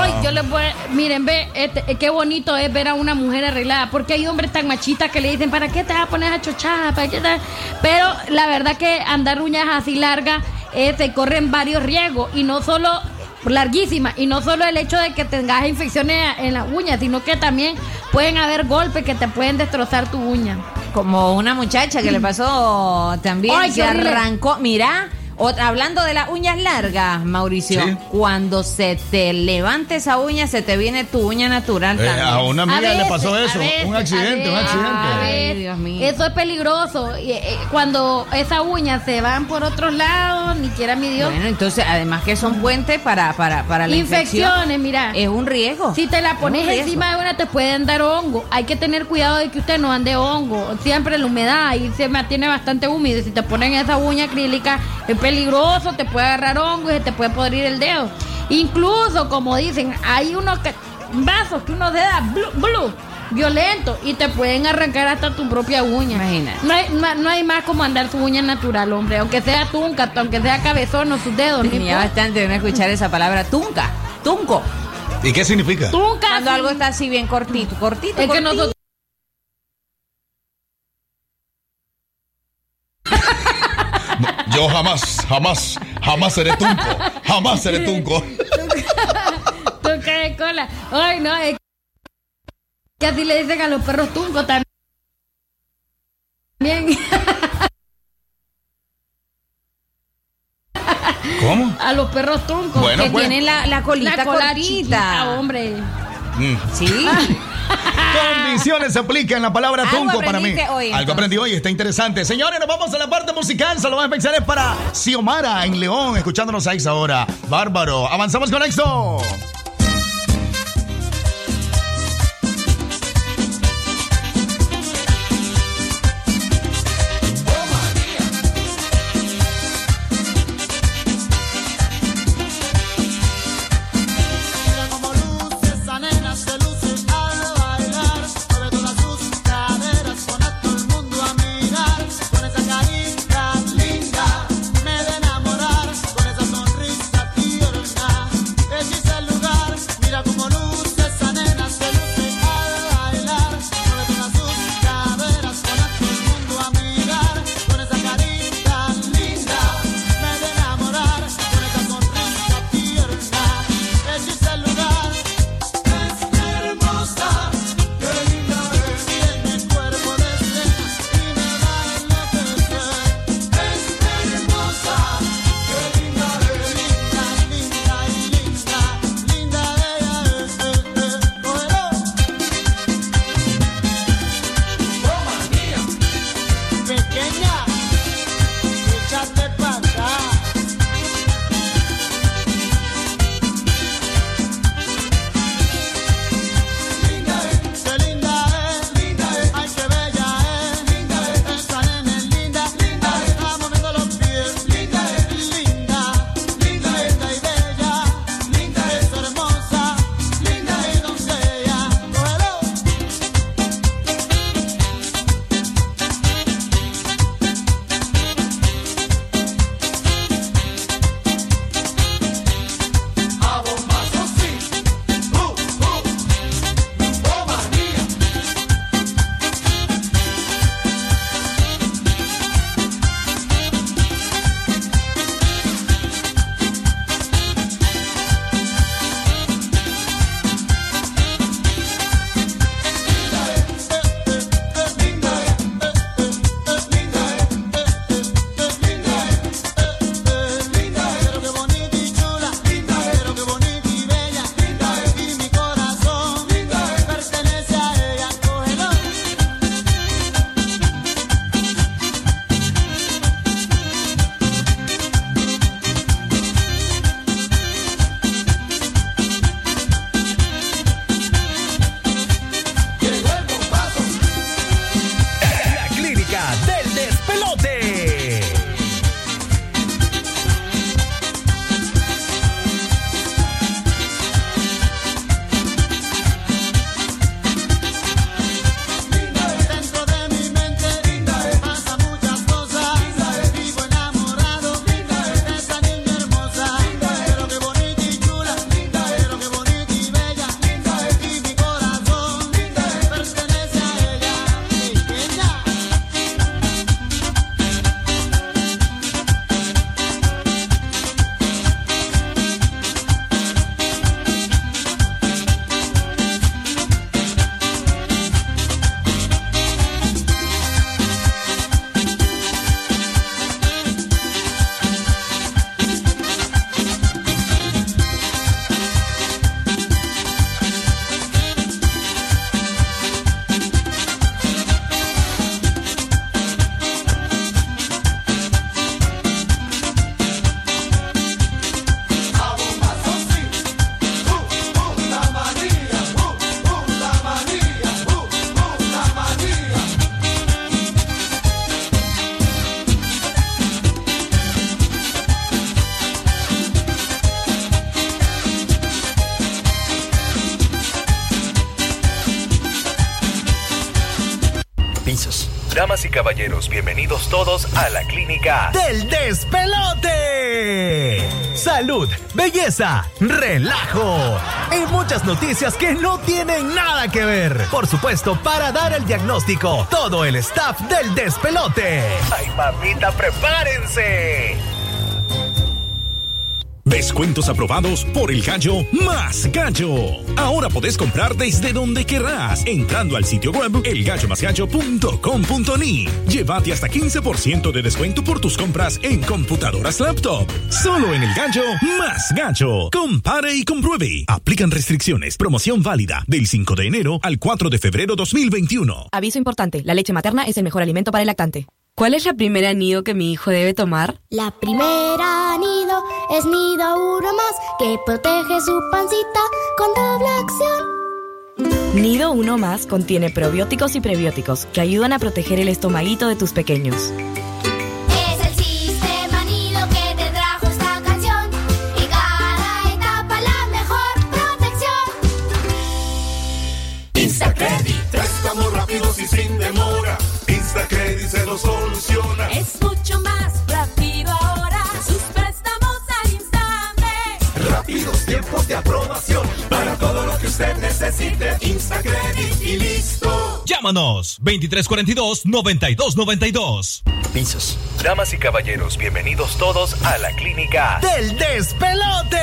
[SPEAKER 4] Hoy yo les voy a- miren, ve, este, eh, qué bonito es ver a una mujer arreglada, porque hay hombres tan machistas que le dicen, ¿para qué te vas a poner a chochada? ¿Para qué te-?" Pero la verdad que andar uñas así largas, eh, se corren varios riesgos, y no solo larguísimas, y no solo el hecho de que tengas infecciones en las uñas, sino que también pueden haber golpes que te pueden destrozar tu uña.
[SPEAKER 5] Como una muchacha que le pasó también,
[SPEAKER 4] Ay,
[SPEAKER 5] se
[SPEAKER 4] horrible.
[SPEAKER 5] arrancó. Mira, otra- hablando de las uñas largas, Mauricio,
[SPEAKER 2] Sí.
[SPEAKER 5] cuando se te levante esa uña, se te viene tu uña natural
[SPEAKER 2] Eh,
[SPEAKER 5] también.
[SPEAKER 2] a una amiga
[SPEAKER 4] A
[SPEAKER 2] le pasó eso.
[SPEAKER 4] veces,
[SPEAKER 2] un accidente, un accidente.
[SPEAKER 5] Ay. Dios mío.
[SPEAKER 4] Eso es peligroso. Y, eh, cuando esas uñas se van por otros lados, ni quiera mi Dios.
[SPEAKER 5] Bueno, entonces, además que son puentes para, para, para la infección.
[SPEAKER 4] Infecciones, mira.
[SPEAKER 5] Es un riesgo.
[SPEAKER 4] Si te la pones encima de una, te pueden dar hongo. Hay que tener cuidado de que usted no ande hongo. Siempre la humedad ahí se mantiene bastante húmedo. Si te ponen esa uña acrílica, peligroso, te puede agarrar hongo y se te puede podrir el dedo. Incluso, como dicen, hay unos que- vasos que uno se da blue, blue, violento y te pueden arrancar hasta tu propia uña.
[SPEAKER 5] Imagínate.
[SPEAKER 4] No hay, ma- no hay más como andar su uña natural, hombre. Aunque sea tunca, aunque sea cabezón o sus dedos. no
[SPEAKER 5] Tenía
[SPEAKER 4] importa.
[SPEAKER 5] bastante de no escuchar esa palabra tunca. Tunco.
[SPEAKER 2] ¿Y qué significa?
[SPEAKER 4] Tunca.
[SPEAKER 5] Cuando algo está así bien cortito, cortito.
[SPEAKER 4] Es que
[SPEAKER 5] cortito.
[SPEAKER 4] nosotros.
[SPEAKER 2] Jamás, jamás, jamás seré tunco. Jamás seré tunco.
[SPEAKER 4] Tunca de cola. Ay, no, es que así le dicen a los perros tuncos también.
[SPEAKER 2] ¿Cómo?
[SPEAKER 4] A los perros tuncos.
[SPEAKER 2] Bueno,
[SPEAKER 5] que
[SPEAKER 2] pues.
[SPEAKER 5] tienen la, la colita
[SPEAKER 4] La chiquita, hombre.
[SPEAKER 2] Mm.
[SPEAKER 5] Sí.
[SPEAKER 2] Condiciones se aplica en la palabra tunco para mí.
[SPEAKER 5] hoy,
[SPEAKER 2] Algo aprendí hoy, está interesante. Señores, nos vamos a la parte musical. Más especiales para Xiomara en León, escuchándonos a esta hora. Bárbaro. Avanzamos con esto.
[SPEAKER 26] Caballeros, bienvenidos todos a la clínica
[SPEAKER 8] del despelote. Salud, belleza, relajo y muchas noticias que no tienen nada que ver. Por supuesto, para dar el diagnóstico, todo el staff del despelote.
[SPEAKER 26] ¡Ay, mamita, prepárense!
[SPEAKER 27] Descuentos aprobados por el gallo más gallo. Ahora podés comprar desde donde querrás entrando al sitio web elgallomasgallo.com.ni. Llévate hasta 15% de descuento por tus compras en computadoras laptop. Solo en el gallo más gallo. Compare y compruebe. Aplican restricciones. Promoción válida del 5 de enero al 4 de febrero 2021.
[SPEAKER 28] Aviso importante, la leche materna es el mejor alimento para el lactante. ¿Cuál es la primera nido que mi hijo debe tomar?
[SPEAKER 7] La primera nido es nido uno más que protege su pancita con doble acción.
[SPEAKER 28] Nido Uno Más contiene probióticos y prebióticos que ayudan a proteger el estomaguito de tus pequeños.
[SPEAKER 20] Instacredit se lo soluciona.
[SPEAKER 29] Es mucho más rápido ahora. Sus préstamos al instante.
[SPEAKER 20] Rápidos tiempos de aprobación. Para todo lo que usted necesite. Instacredit y listo.
[SPEAKER 8] Llámanos 2342-9292.
[SPEAKER 26] Pisos. Damas y caballeros, bienvenidos todos a la clínica
[SPEAKER 8] del despelote.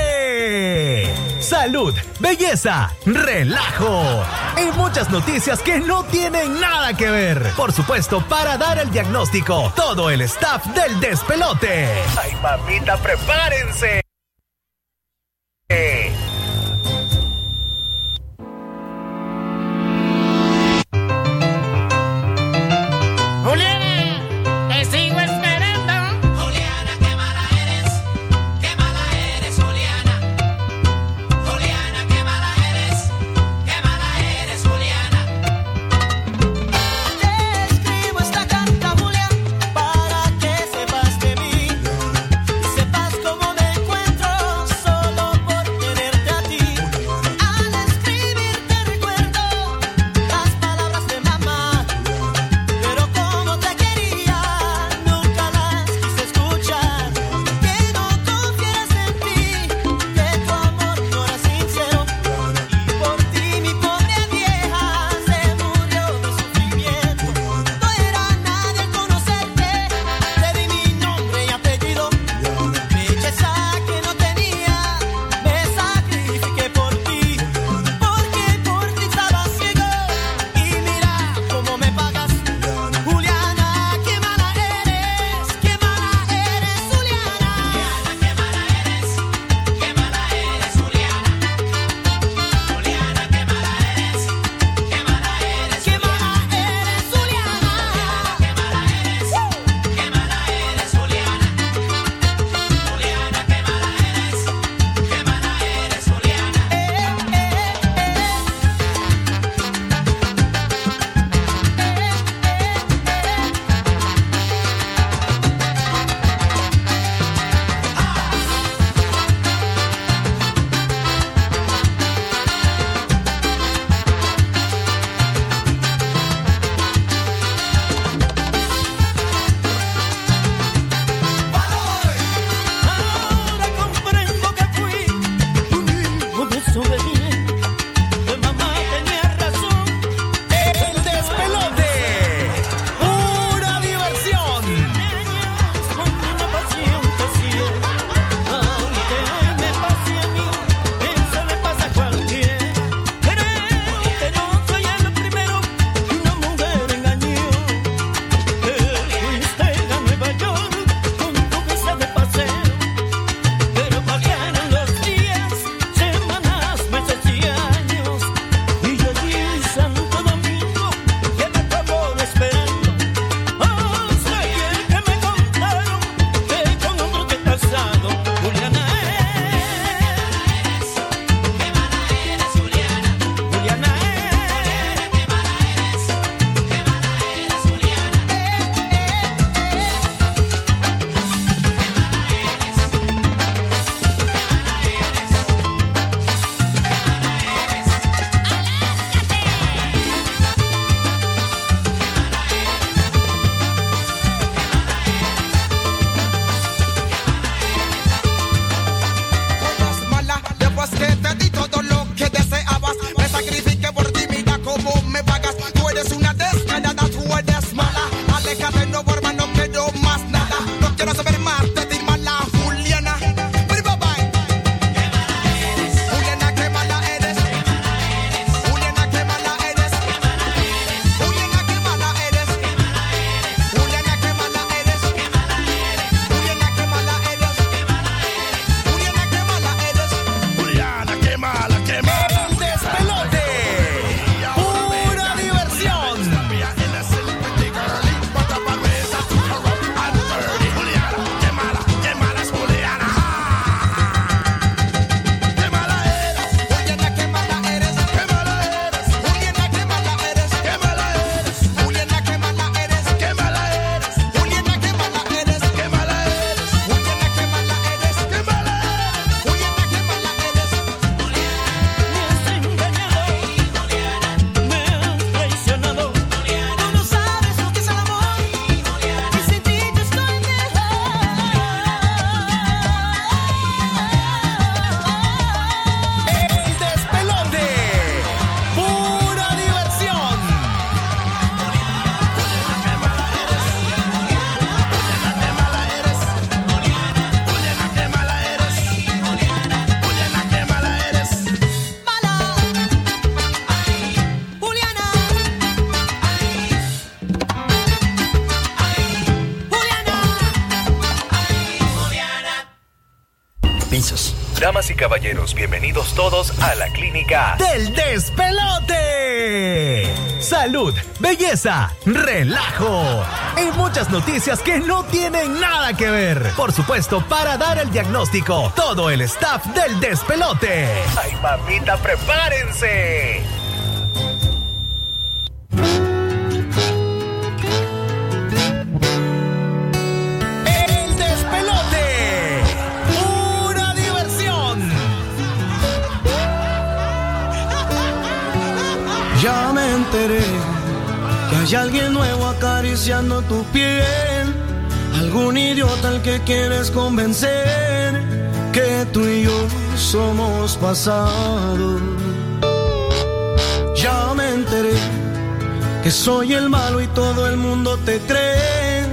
[SPEAKER 8] Salud, belleza, relajo y muchas noticias que no tienen nada que ver. Por supuesto, para dar el diagnóstico, todo el staff del despelote.
[SPEAKER 26] ¡Ay, mamita, prepárense!
[SPEAKER 20] Clínica
[SPEAKER 8] Del despelote. Salud, belleza, relajo. Y muchas noticias que no tienen nada que ver. Por supuesto, para dar el diagnóstico, todo el staff del despelote.
[SPEAKER 20] ¡Ay, mamita, prepárense!
[SPEAKER 23] Hay alguien nuevo acariciando tu piel. Algún idiota al que quieres convencer que tú y yo somos pasado. Ya me enteré que soy el malo y todo el mundo te cree.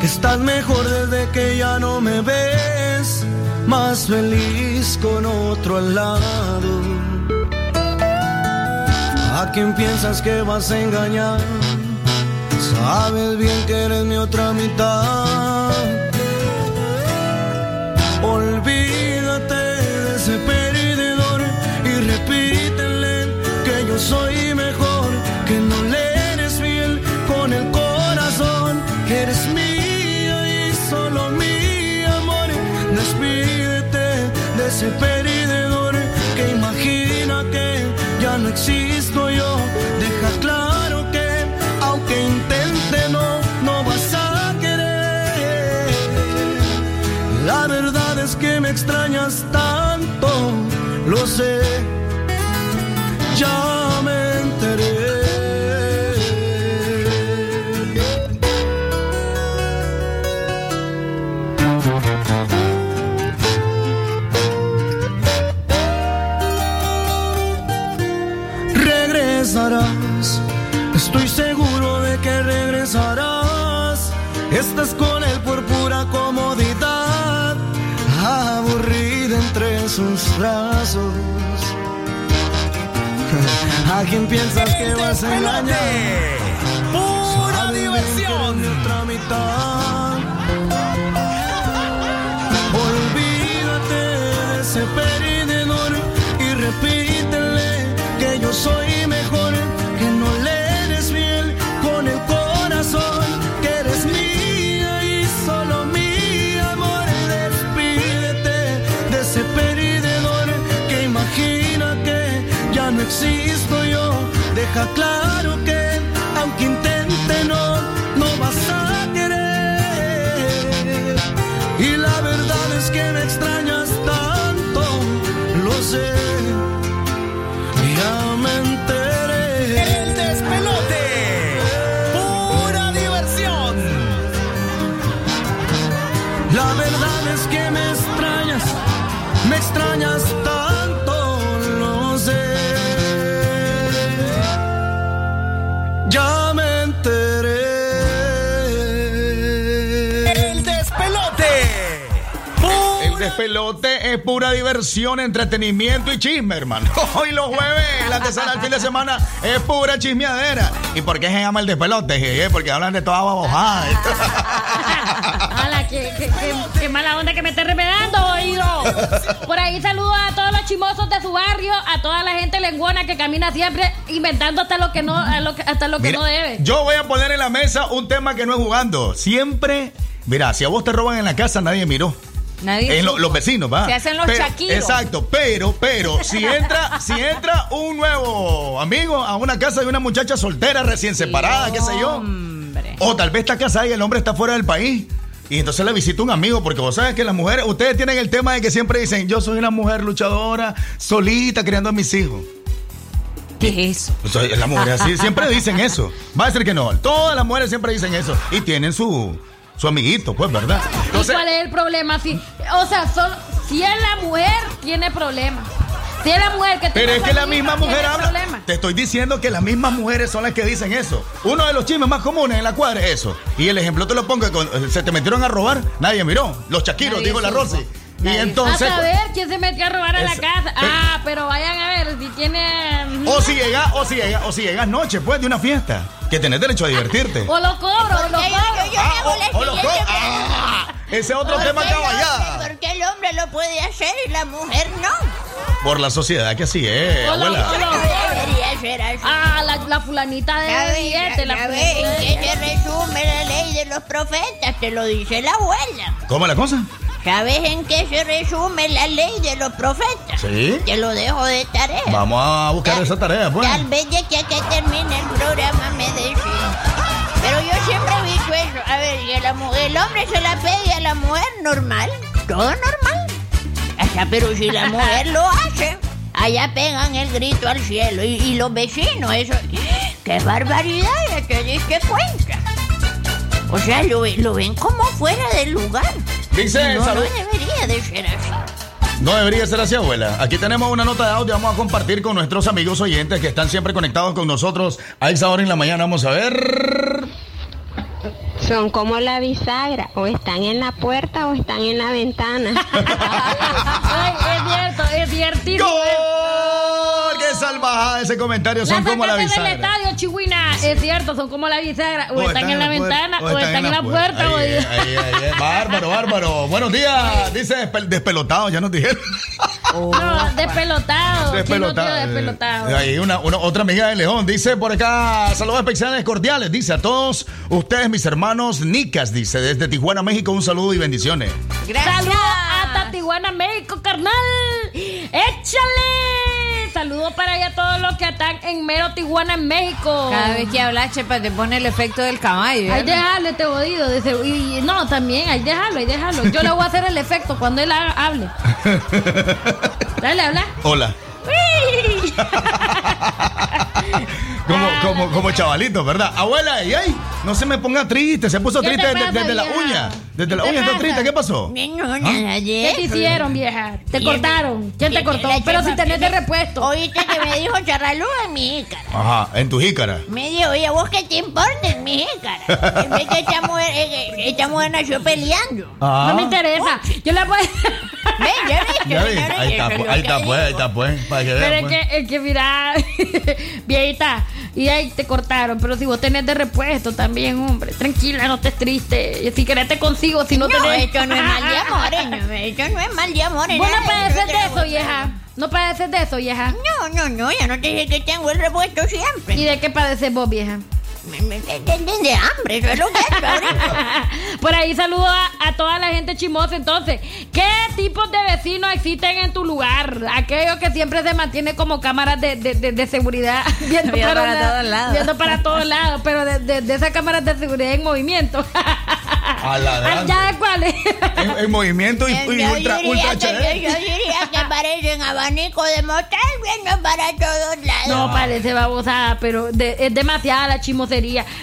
[SPEAKER 23] Que estás mejor desde que ya no me ves. Más feliz con otro al lado. ¿A quién piensas que vas a engañar? Sabes bien que eres mi otra mitad. Sé. Ya brazos. ¿A quién piensas que vas a engañar?
[SPEAKER 8] Pura diversión.
[SPEAKER 23] Mi otra mitad. Olvídate de ese perdedor y repítele que yo soy mejor, existo yo. Deja claro que aunque intente no, no vas a querer. Y la verdad es que me extrañas
[SPEAKER 8] Despelote
[SPEAKER 23] es
[SPEAKER 2] pura diversión, entretenimiento y chisme, hermano. Hoy los jueves, la tercera del fin de semana, es pura chismeadera. ¿Y por qué se llama el despelote? jeje? Porque hablan de toda babojada.
[SPEAKER 4] Ala, qué, qué- qué- qué mala onda que me esté remedando, oído. Por ahí saludo a todos los chimosos de su barrio, a toda la gente lenguona que camina siempre inventando hasta lo que no, hasta lo que
[SPEAKER 2] Mira,
[SPEAKER 4] no debe.
[SPEAKER 2] Yo voy a poner en la mesa un tema que no es jugando. Siempre, mira, si a vos te roban en la casa, nadie miró.
[SPEAKER 5] Nadie
[SPEAKER 2] En lo- los vecinos, va.
[SPEAKER 5] Se hacen los
[SPEAKER 2] Pero-
[SPEAKER 5] chaquiros.
[SPEAKER 2] Exacto, pero, pero, si entra, si entra un nuevo amigo a una casa de una muchacha soltera, recién separada, qué sé yo. O tal vez está casada y el hombre está fuera del país. Y entonces le visita un amigo, porque vos sabes que las mujeres, ustedes tienen el tema de que siempre dicen, yo soy una mujer luchadora, solita, criando a mis hijos.
[SPEAKER 5] ¿Qué es eso?
[SPEAKER 2] O sea, las mujeres así siempre dicen eso. Va a decir que no. Todas las mujeres siempre dicen eso. Y tienen su, su amiguito, pues, ¿verdad?
[SPEAKER 4] ¿Y cuál es el problema? Si, o sea, solo- si es la mujer, tiene problemas. Si es la mujer que
[SPEAKER 2] Pero es que la misma mujer habla.
[SPEAKER 4] problemas.
[SPEAKER 2] Te estoy diciendo que las mismas mujeres son las que dicen eso. Uno de los chismes más comunes en la cuadra es eso. Y el ejemplo te lo pongo: se te metieron a robar, nadie miró. Los chaquiros,
[SPEAKER 5] Nadie
[SPEAKER 2] digo la. Rosy. Y entonces.
[SPEAKER 4] a saber quién se metió a robar a la casa. Ah, pero vayan a ver si tiene.
[SPEAKER 2] O si llegas, o si llegas, o si llegas noche, pues, de una fiesta. Que tenés derecho a divertirte.
[SPEAKER 4] O lo cobro, o lo
[SPEAKER 3] Porque yo,
[SPEAKER 4] cobro.
[SPEAKER 2] Ah, o-
[SPEAKER 3] la
[SPEAKER 2] o lo
[SPEAKER 3] siguiente
[SPEAKER 2] co-
[SPEAKER 3] pregunta.
[SPEAKER 2] Ah, ese es otro
[SPEAKER 3] ¿Por
[SPEAKER 2] tema caballada.
[SPEAKER 3] hombre- ¿Por qué el hombre lo puede hacer y la mujer no?
[SPEAKER 2] Por la sociedad que así es,
[SPEAKER 4] O lo-
[SPEAKER 2] abuela.
[SPEAKER 4] o lo-
[SPEAKER 3] No debería ser así.
[SPEAKER 4] Ah, la, la fulanita de billete, la fulanita de
[SPEAKER 3] ¿en qué se resume la ley de los profetas? Te lo dice la abuela.
[SPEAKER 2] ¿Cómo es la cosa?
[SPEAKER 3] ¿Sabes en qué se resume la ley de los profetas?
[SPEAKER 2] Sí.
[SPEAKER 3] Te lo dejo de tarea.
[SPEAKER 2] Vamos a buscar esa tarea, pues.
[SPEAKER 3] Tal vez de que aquí termine el programa me decís. Pero yo siempre he visto eso. A ver, que la el hombre se la pegue a la mujer normal. Todo normal. Sea, pero si la mujer lo hace, allá pegan el grito al cielo. Y, y los vecinos, eso. ¡Qué barbaridad! Ya te diste cuenta. O sea, lo, lo ven como fuera del lugar.
[SPEAKER 2] Dice,
[SPEAKER 3] no, no debería de ser así.
[SPEAKER 2] No debería ser así, abuela. Aquí tenemos una nota de audio. Vamos a compartir con nuestros amigos oyentes que están siempre conectados con nosotros a esa hora en la mañana. Vamos a ver.
[SPEAKER 30] Son como la bisagra, o están en la puerta o están en la ventana.
[SPEAKER 4] Ay, es cierto, es ciertísimo.
[SPEAKER 2] ¡Gol! ¡Qué salvajada ese comentario! Son como la
[SPEAKER 4] sacaste del
[SPEAKER 2] bisagra.
[SPEAKER 4] estadio, Chihuina. Es cierto, son como la bisagra. O, están, en la ventana, o están en la puerta. o-
[SPEAKER 2] Ahí, ahí, ahí, ahí. Bárbaro, bárbaro. Buenos días. Dice despe- despelotado, ya nos dijeron.
[SPEAKER 4] No, despelotado.
[SPEAKER 2] Despelotado.
[SPEAKER 4] tío, despelotado.
[SPEAKER 2] Eh, Ahí una, una- otra amiga de León dice por acá, saludos especiales cordiales, dice a todos ustedes mis hermanos Nicas, dice desde Tijuana, México, un saludo y bendiciones.
[SPEAKER 4] Saludos hasta Tijuana, México, carnal. ¡Échale! Saludos para allá a todos los que están en mero Tijuana, en México.
[SPEAKER 5] Cada vez que hablas, Chepa, te pone el efecto del caballo. ¿verdad?
[SPEAKER 4] dejarlo este jodido. Y, y no, también, hay dejarlo, hay dejarlo. Yo le voy a hacer el efecto cuando él haga- hable. Dale, habla.
[SPEAKER 2] Hola. Como, como, como chavalito, ¿verdad? Abuela, y ay, no se me ponga triste, se puso
[SPEAKER 4] ¿Qué te
[SPEAKER 2] triste desde,
[SPEAKER 4] pasa,
[SPEAKER 2] desde la
[SPEAKER 4] vieja?
[SPEAKER 2] uña. Desde la
[SPEAKER 4] ¿Qué te
[SPEAKER 2] uña está triste, ¿qué pasó?
[SPEAKER 3] No,
[SPEAKER 2] ¿Ah?
[SPEAKER 4] ¿Qué te hicieron, vieja? Te
[SPEAKER 3] ¿Quién
[SPEAKER 4] cortaron. ¿Quién te cortó?
[SPEAKER 3] la
[SPEAKER 4] Pero si tenés de repuesto.
[SPEAKER 3] Oíste que me dijo charralú en mi jícara.
[SPEAKER 2] Ajá, en tu jícara.
[SPEAKER 3] Me dijo, oye, ¿vos qué te importa en mi jícara? En vez que esta mujer, eh, que esta mujer nació peleando.
[SPEAKER 2] Ah.
[SPEAKER 4] No me interesa. Yo le voy
[SPEAKER 3] Ven, ya señores,
[SPEAKER 2] ahí está, pues, ahí está, pues, pues,
[SPEAKER 4] Pero es
[SPEAKER 2] pues.
[SPEAKER 4] que, es que mira, viejita, y ahí te cortaron. Pero si vos tenés de repuesto también, hombre, tranquila, no estés triste. Si querés te consigo, si no,
[SPEAKER 3] No,
[SPEAKER 4] tenés.
[SPEAKER 3] esto no es mal de amores, no, esto no es mal de amores.
[SPEAKER 4] Vos no padeces de eso, vieja. No padeces de eso, vieja.
[SPEAKER 3] No, no, no, ya no te dije que tengo el repuesto siempre.
[SPEAKER 4] ¿Y de qué padeces vos, vieja?
[SPEAKER 3] De, hambre, eso es lo que es.
[SPEAKER 4] Por ahí saludo a, a toda la gente chimosa. Entonces, ¿qué tipos de vecinos existen en tu lugar? Aquellos que siempre se mantienen como cámaras de, de- de- de seguridad viendo,
[SPEAKER 5] Viendo para todos lados.
[SPEAKER 4] Viendo para todos lados, pero de, de- de esas cámaras de seguridad en movimiento.
[SPEAKER 2] A la grande.
[SPEAKER 4] ¿Ya cuáles?
[SPEAKER 2] En, en movimiento y, y
[SPEAKER 3] Yo
[SPEAKER 2] ultra, ultra
[SPEAKER 3] que-
[SPEAKER 2] HD.
[SPEAKER 3] yo, yo diría que parecen abanico de motel viendo para todos lados.
[SPEAKER 4] No parece babosada, pero de- es demasiada la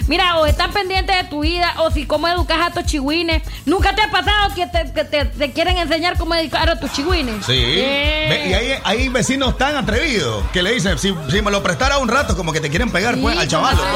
[SPEAKER 4] Mira, o están pendientes de tu vida, o si cómo educas a tus chigüines. ¿Nunca te ha pasado que te, que te- te quieren enseñar cómo educar a tus chigüines?
[SPEAKER 2] Sí.
[SPEAKER 4] Eh.
[SPEAKER 2] Y hay, hay vecinos tan atrevidos que le dicen, si, si me lo prestara un rato, como que te quieren pegar pues, al chaval. pues.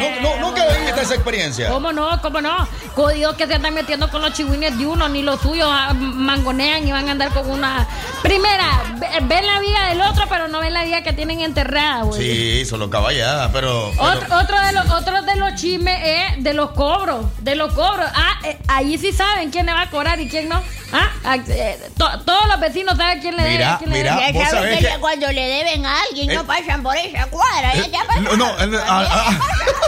[SPEAKER 4] Eh.
[SPEAKER 2] No, no, nunca viste cuenta esa experiencia.
[SPEAKER 4] ¿Cómo no? ¿Cómo no? Jodidos que se andan metiendo con los chihuines de uno, ni los suyos ah, mangonean y van a andar con una. Primera, ve- ven la viga del otro, pero no ven la viga que tienen enterrada, güey.
[SPEAKER 2] Sí, solo caballada, pero. pero-
[SPEAKER 4] Otro, otro de los otro de los chismes es de los cobros, de los cobros. Ah, eh, ahí sí saben quién le va a cobrar y quién no. Ah, ah, eh, to- todos los vecinos saben quién le debe.
[SPEAKER 2] Mira,
[SPEAKER 4] quién le
[SPEAKER 2] mira,
[SPEAKER 4] debe.
[SPEAKER 2] vos
[SPEAKER 3] Ya
[SPEAKER 2] sabés
[SPEAKER 3] sabes
[SPEAKER 2] que-
[SPEAKER 3] que ya cuando le deben a alguien
[SPEAKER 2] Eh,
[SPEAKER 3] no pasan por esa cuadra. Ya, ya pasan.
[SPEAKER 2] No, no, eh, ah, ah,
[SPEAKER 3] A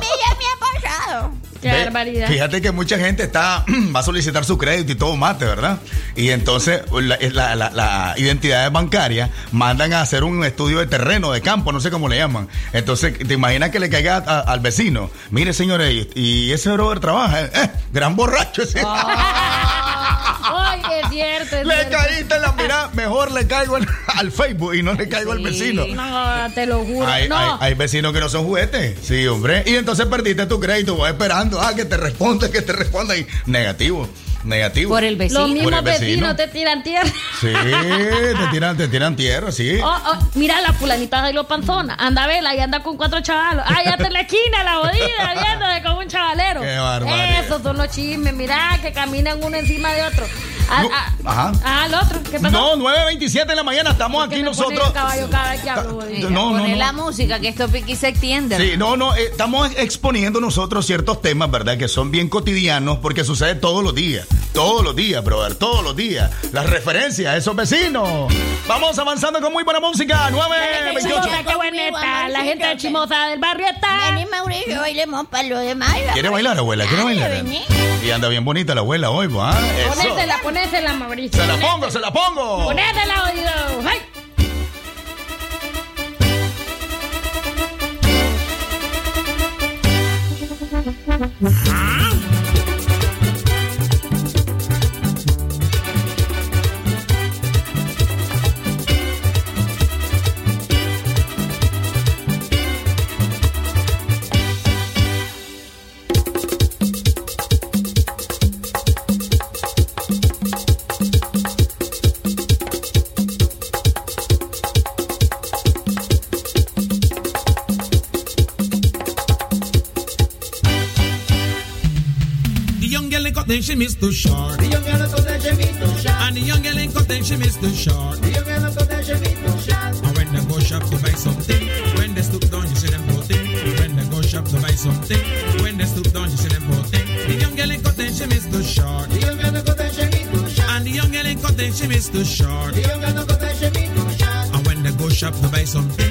[SPEAKER 3] mí ya me ha pasado.
[SPEAKER 4] Qué
[SPEAKER 2] Ve,
[SPEAKER 4] barbaridad.
[SPEAKER 2] Fíjate que mucha gente está va a solicitar su crédito y todo mate, ¿verdad? Y entonces la, la- la- la identidades bancarias mandan a hacer un estudio de terreno, de campo, no sé cómo le llaman. Entonces, ¿te imaginas que le caiga a- al vecino? Mire, señores, y, y ese brother trabaja, eh, eh, gran borracho ese.
[SPEAKER 4] Ay, es cierto. es
[SPEAKER 2] le
[SPEAKER 4] cierto.
[SPEAKER 2] caíste en la mirada, mejor le caigo al, al Facebook y no le caigo al vecino.
[SPEAKER 4] No, te lo juro.
[SPEAKER 2] Hay,
[SPEAKER 4] no.
[SPEAKER 2] hay- hay vecinos que no son juguetes. Sí, hombre. Y entonces perdiste tu crédito. Vas esperando. Ah, que te responda, que te responda. Y negativo. Negativo.
[SPEAKER 5] Por el vecino.
[SPEAKER 4] Los mismos vecinos te tiran tierra.
[SPEAKER 2] Sí, te tiran, te tiran tierra, sí.
[SPEAKER 4] Oh, oh, mira la fulanita de los panzonas. Anda a verla y anda con cuatro chavalos. Ah, ya está en la esquina, la jodida, viéndole con un chavalero.
[SPEAKER 2] Qué barbaridad.
[SPEAKER 4] Esos son los chismes. Mira que caminan uno encima de otro. Ah,
[SPEAKER 2] No,
[SPEAKER 4] ah,
[SPEAKER 2] ajá.
[SPEAKER 4] ah, el otro. ¿Qué pasó?
[SPEAKER 2] No, 9.27 de la mañana. Estamos
[SPEAKER 4] ¿Por qué
[SPEAKER 2] aquí nosotros.
[SPEAKER 4] el caballo cada vez que hablo, jodida?
[SPEAKER 5] Mira,
[SPEAKER 2] No, no,
[SPEAKER 5] poné
[SPEAKER 2] no.
[SPEAKER 5] la música, que esto piqui se extiende.
[SPEAKER 2] Sí, no, no, eh, estamos exponiendo nosotros ciertos temas, ¿verdad? Que son bien cotidianos porque sucede todos los días. Todos los días, brother, todos los días. Las referencias a esos vecinos. Vamos avanzando con muy buena música. 9.28.
[SPEAKER 4] Chimosa, qué buena está. La gente de Chimosa del barrio está.
[SPEAKER 3] Vení, Mauricio, bailemos para lo demás.
[SPEAKER 2] ¿Quiere bailar, abuela? ¿Quiere bailar?
[SPEAKER 3] vení.
[SPEAKER 2] Y anda bien bonita la abuela hoy, ¿va?
[SPEAKER 4] Ponésela, ponésela, Mauricio.
[SPEAKER 2] Se la pongo, se la pongo.
[SPEAKER 4] Ponésela, oído. ¡Ay!
[SPEAKER 31] The she miss too short. The young girl in cotton, she miss too short. And the young girl in cotton, she miss too short. The young girl in cotton, she miss too short. And when they go shop to buy something, when they stoop down, you see them putting. When they go shop to buy something, when they stoop down, you see them putting. The young girl in cotton, she miss too short. The young girl in cotton, she miss too short. And the young girl in cotton, she miss too short. The young girl in cotton, she miss too short. And when they go shop to buy something,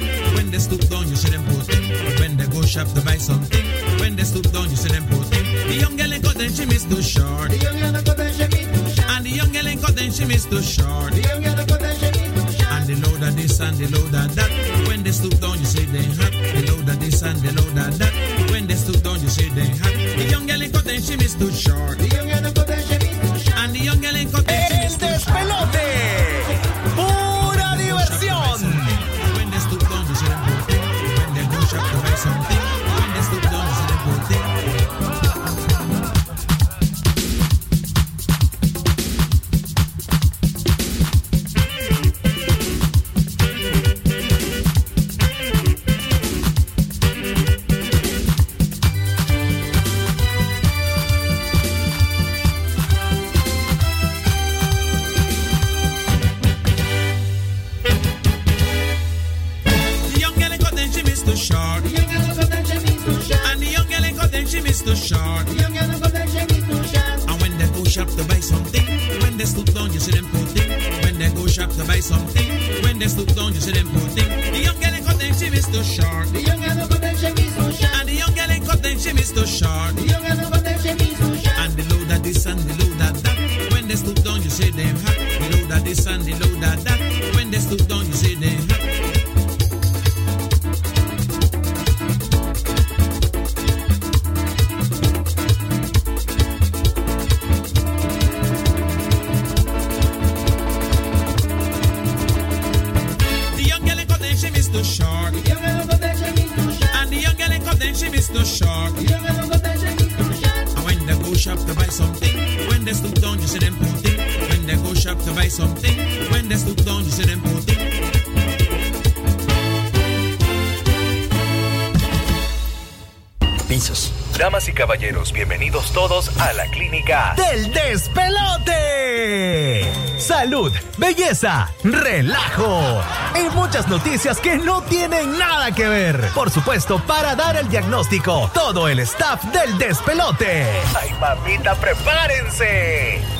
[SPEAKER 8] del despelote. Salud, belleza, relajo y muchas noticias que no tienen nada que ver. Por supuesto, para dar el diagnóstico, todo el staff del despelote.
[SPEAKER 21] ¡Ay, mamita, prepárense!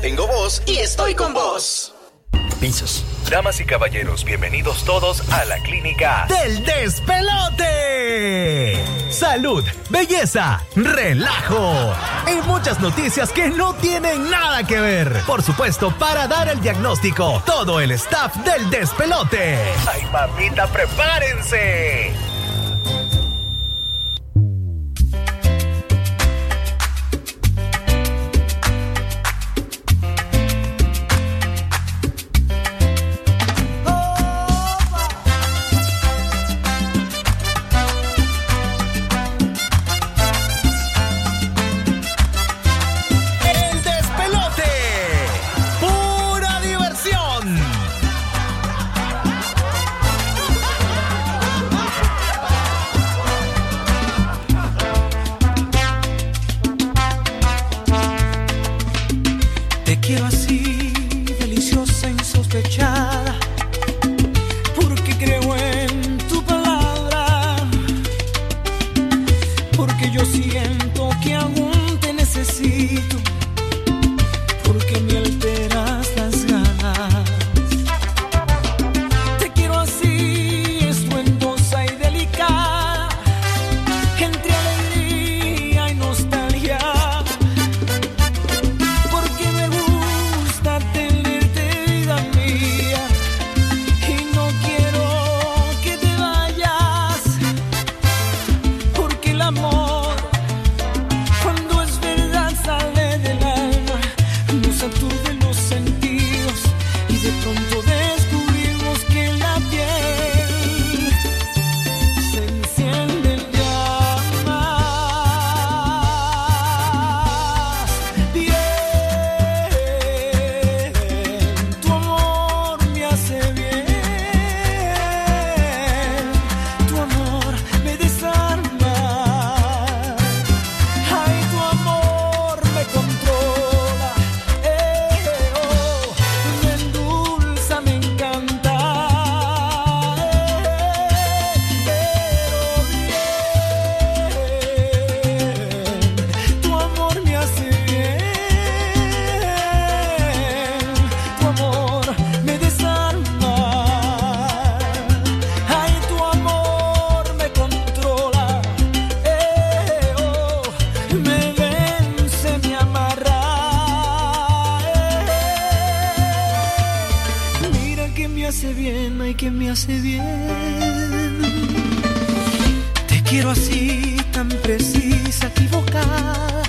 [SPEAKER 20] Tengo voz y estoy con vos.
[SPEAKER 26] Piensas.
[SPEAKER 21] Damas y caballeros, bienvenidos todos a la clínica
[SPEAKER 8] del despelote. Salud, belleza, relajo y muchas noticias que no tienen nada que ver. Por supuesto, para dar el diagnóstico, todo el staff del despelote.
[SPEAKER 21] ¡Ay, mamita, prepárense!
[SPEAKER 20] Que me hace bien. Te quiero así, tan precisa, equivocada,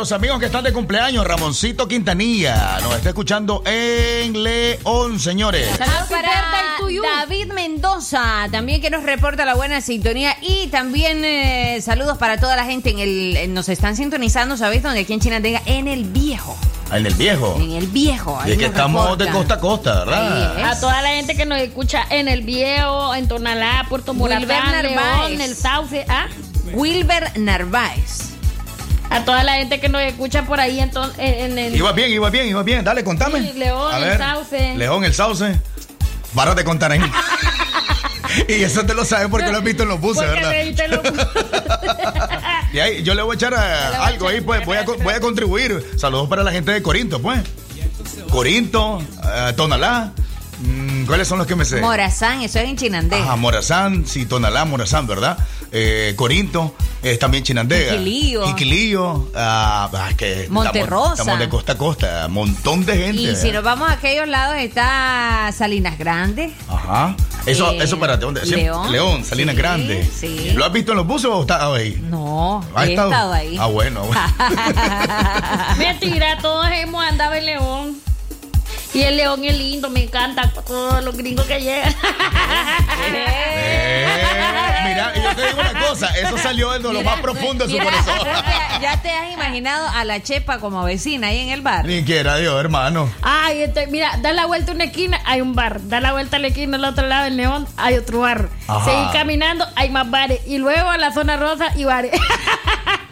[SPEAKER 2] nuestros amigos que están de cumpleaños. Ramoncito Quintanilla nos está escuchando en León, señores.
[SPEAKER 5] Saludos para David Mendoza, también que nos reporta la buena sintonía. Y también eh, saludos para toda la gente en el. en- nos están sintonizando, ¿sabéis dónde? Aquí en Chinandega, en el viejo.
[SPEAKER 2] Ah, En el viejo.
[SPEAKER 5] En el viejo.
[SPEAKER 2] Y es que estamos de costa a costa, ¿verdad?
[SPEAKER 4] A toda la gente que nos escucha en el Viejo, en Tonalá, Puerto
[SPEAKER 5] Narváez.
[SPEAKER 4] León, el Sauce, ¿ah?
[SPEAKER 5] Wilber Narváez.
[SPEAKER 4] A toda la gente que nos escucha por ahí en, to- en, el...
[SPEAKER 2] Iba bien, iba bien, iba bien. Dale, contame.
[SPEAKER 4] Sí, León,
[SPEAKER 2] A
[SPEAKER 4] el
[SPEAKER 2] ver.
[SPEAKER 4] Sauce.
[SPEAKER 2] León, el sauce. Para de contar ahí. y eso te lo sabes porque lo has visto en los buses,
[SPEAKER 4] Porque
[SPEAKER 2] ¿verdad? Y ahí, yo le voy a echar a- algo ahí, pues voy a, voy a contribuir. Saludos para la gente de Corinto, pues. Corinto, eh, Tonalá. ¿Cuáles son los que me sé?
[SPEAKER 5] Morazán, eso es en Chinandega.
[SPEAKER 2] Ajá, Morazán, sí, Tonalá, Morazán, ¿verdad? Eh, Corinto, es también Chinandega.
[SPEAKER 5] Iquilío.
[SPEAKER 2] Iquilío, ah, ah, es que estamos-
[SPEAKER 5] Monterrosa.
[SPEAKER 2] Estamos, de costa a costa, montón de gente.
[SPEAKER 5] Y si nos vamos a aquellos lados está Salinas Grande.
[SPEAKER 2] Ajá. Eso,
[SPEAKER 5] Eh,
[SPEAKER 2] eso para dónde?
[SPEAKER 5] León.
[SPEAKER 2] León, Salinas
[SPEAKER 5] Sí,
[SPEAKER 2] Grande.
[SPEAKER 5] sí.
[SPEAKER 2] ¿Lo has visto en los buses o has estado ahí?
[SPEAKER 5] No,
[SPEAKER 2] ¿Has
[SPEAKER 5] he estado ahí.
[SPEAKER 2] Ah, bueno. bueno.
[SPEAKER 4] Mentira, todos hemos andado en León. Y el León es lindo, me encanta todos los gringos que llegan.
[SPEAKER 2] Eh, mira, yo te digo una cosa, eso salió de lo
[SPEAKER 5] Mira,
[SPEAKER 2] más profundo de su
[SPEAKER 5] mira,
[SPEAKER 2] corazón.
[SPEAKER 5] ya- te has imaginado a la Chepa como vecina ahí en el bar.
[SPEAKER 2] Ni quiera Dios, hermano.
[SPEAKER 4] Ay, mira, da la vuelta a una esquina, hay un bar. Da la vuelta a la esquina al otro lado del León, hay otro bar.
[SPEAKER 2] Ajá.
[SPEAKER 4] Seguir caminando, hay más bares. Y luego a la zona rosa y bares.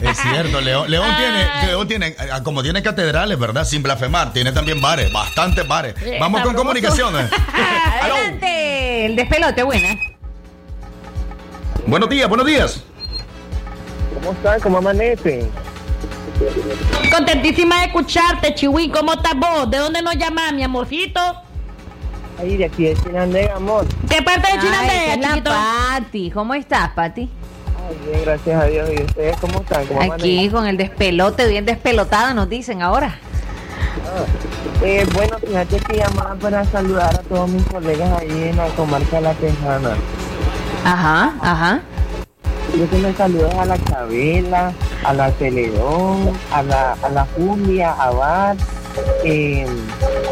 [SPEAKER 2] Es cierto, León, León tiene, León tiene, ah, como tiene catedrales, ¿verdad? Sin blasfemar, tiene también bares, bastantes bares.
[SPEAKER 5] Eh,
[SPEAKER 2] Vamos con comunicaciones.
[SPEAKER 5] Adelante, el despelote, buena.
[SPEAKER 2] buenos días, buenos días.
[SPEAKER 32] ¿Cómo están? ¿Cómo amanecen?
[SPEAKER 4] Contentísima de escucharte, Chihuín. ¿Cómo estás vos? ¿De dónde nos llamas, mi amorcito?
[SPEAKER 32] Ahí de aquí de Chinandega, amor.
[SPEAKER 4] ¿Qué parte de Chinandega, chiquito?
[SPEAKER 5] Pati. ¿Cómo estás, Pati?
[SPEAKER 32] Ay, bien, gracias a Dios. ¿Y ustedes cómo están? ¿Cómo
[SPEAKER 5] Aquí
[SPEAKER 32] amanecen?
[SPEAKER 5] con el despelote, bien despelotado, nos dicen ahora.
[SPEAKER 32] Eh, bueno, fíjate que llamaba para saludar a todos mis colegas ahí en la comarca La Tejana.
[SPEAKER 5] Ajá, ajá.
[SPEAKER 32] Yo que me saludo a la Chabela, a la Celedón, a la, a la Julia, a Bar, eh,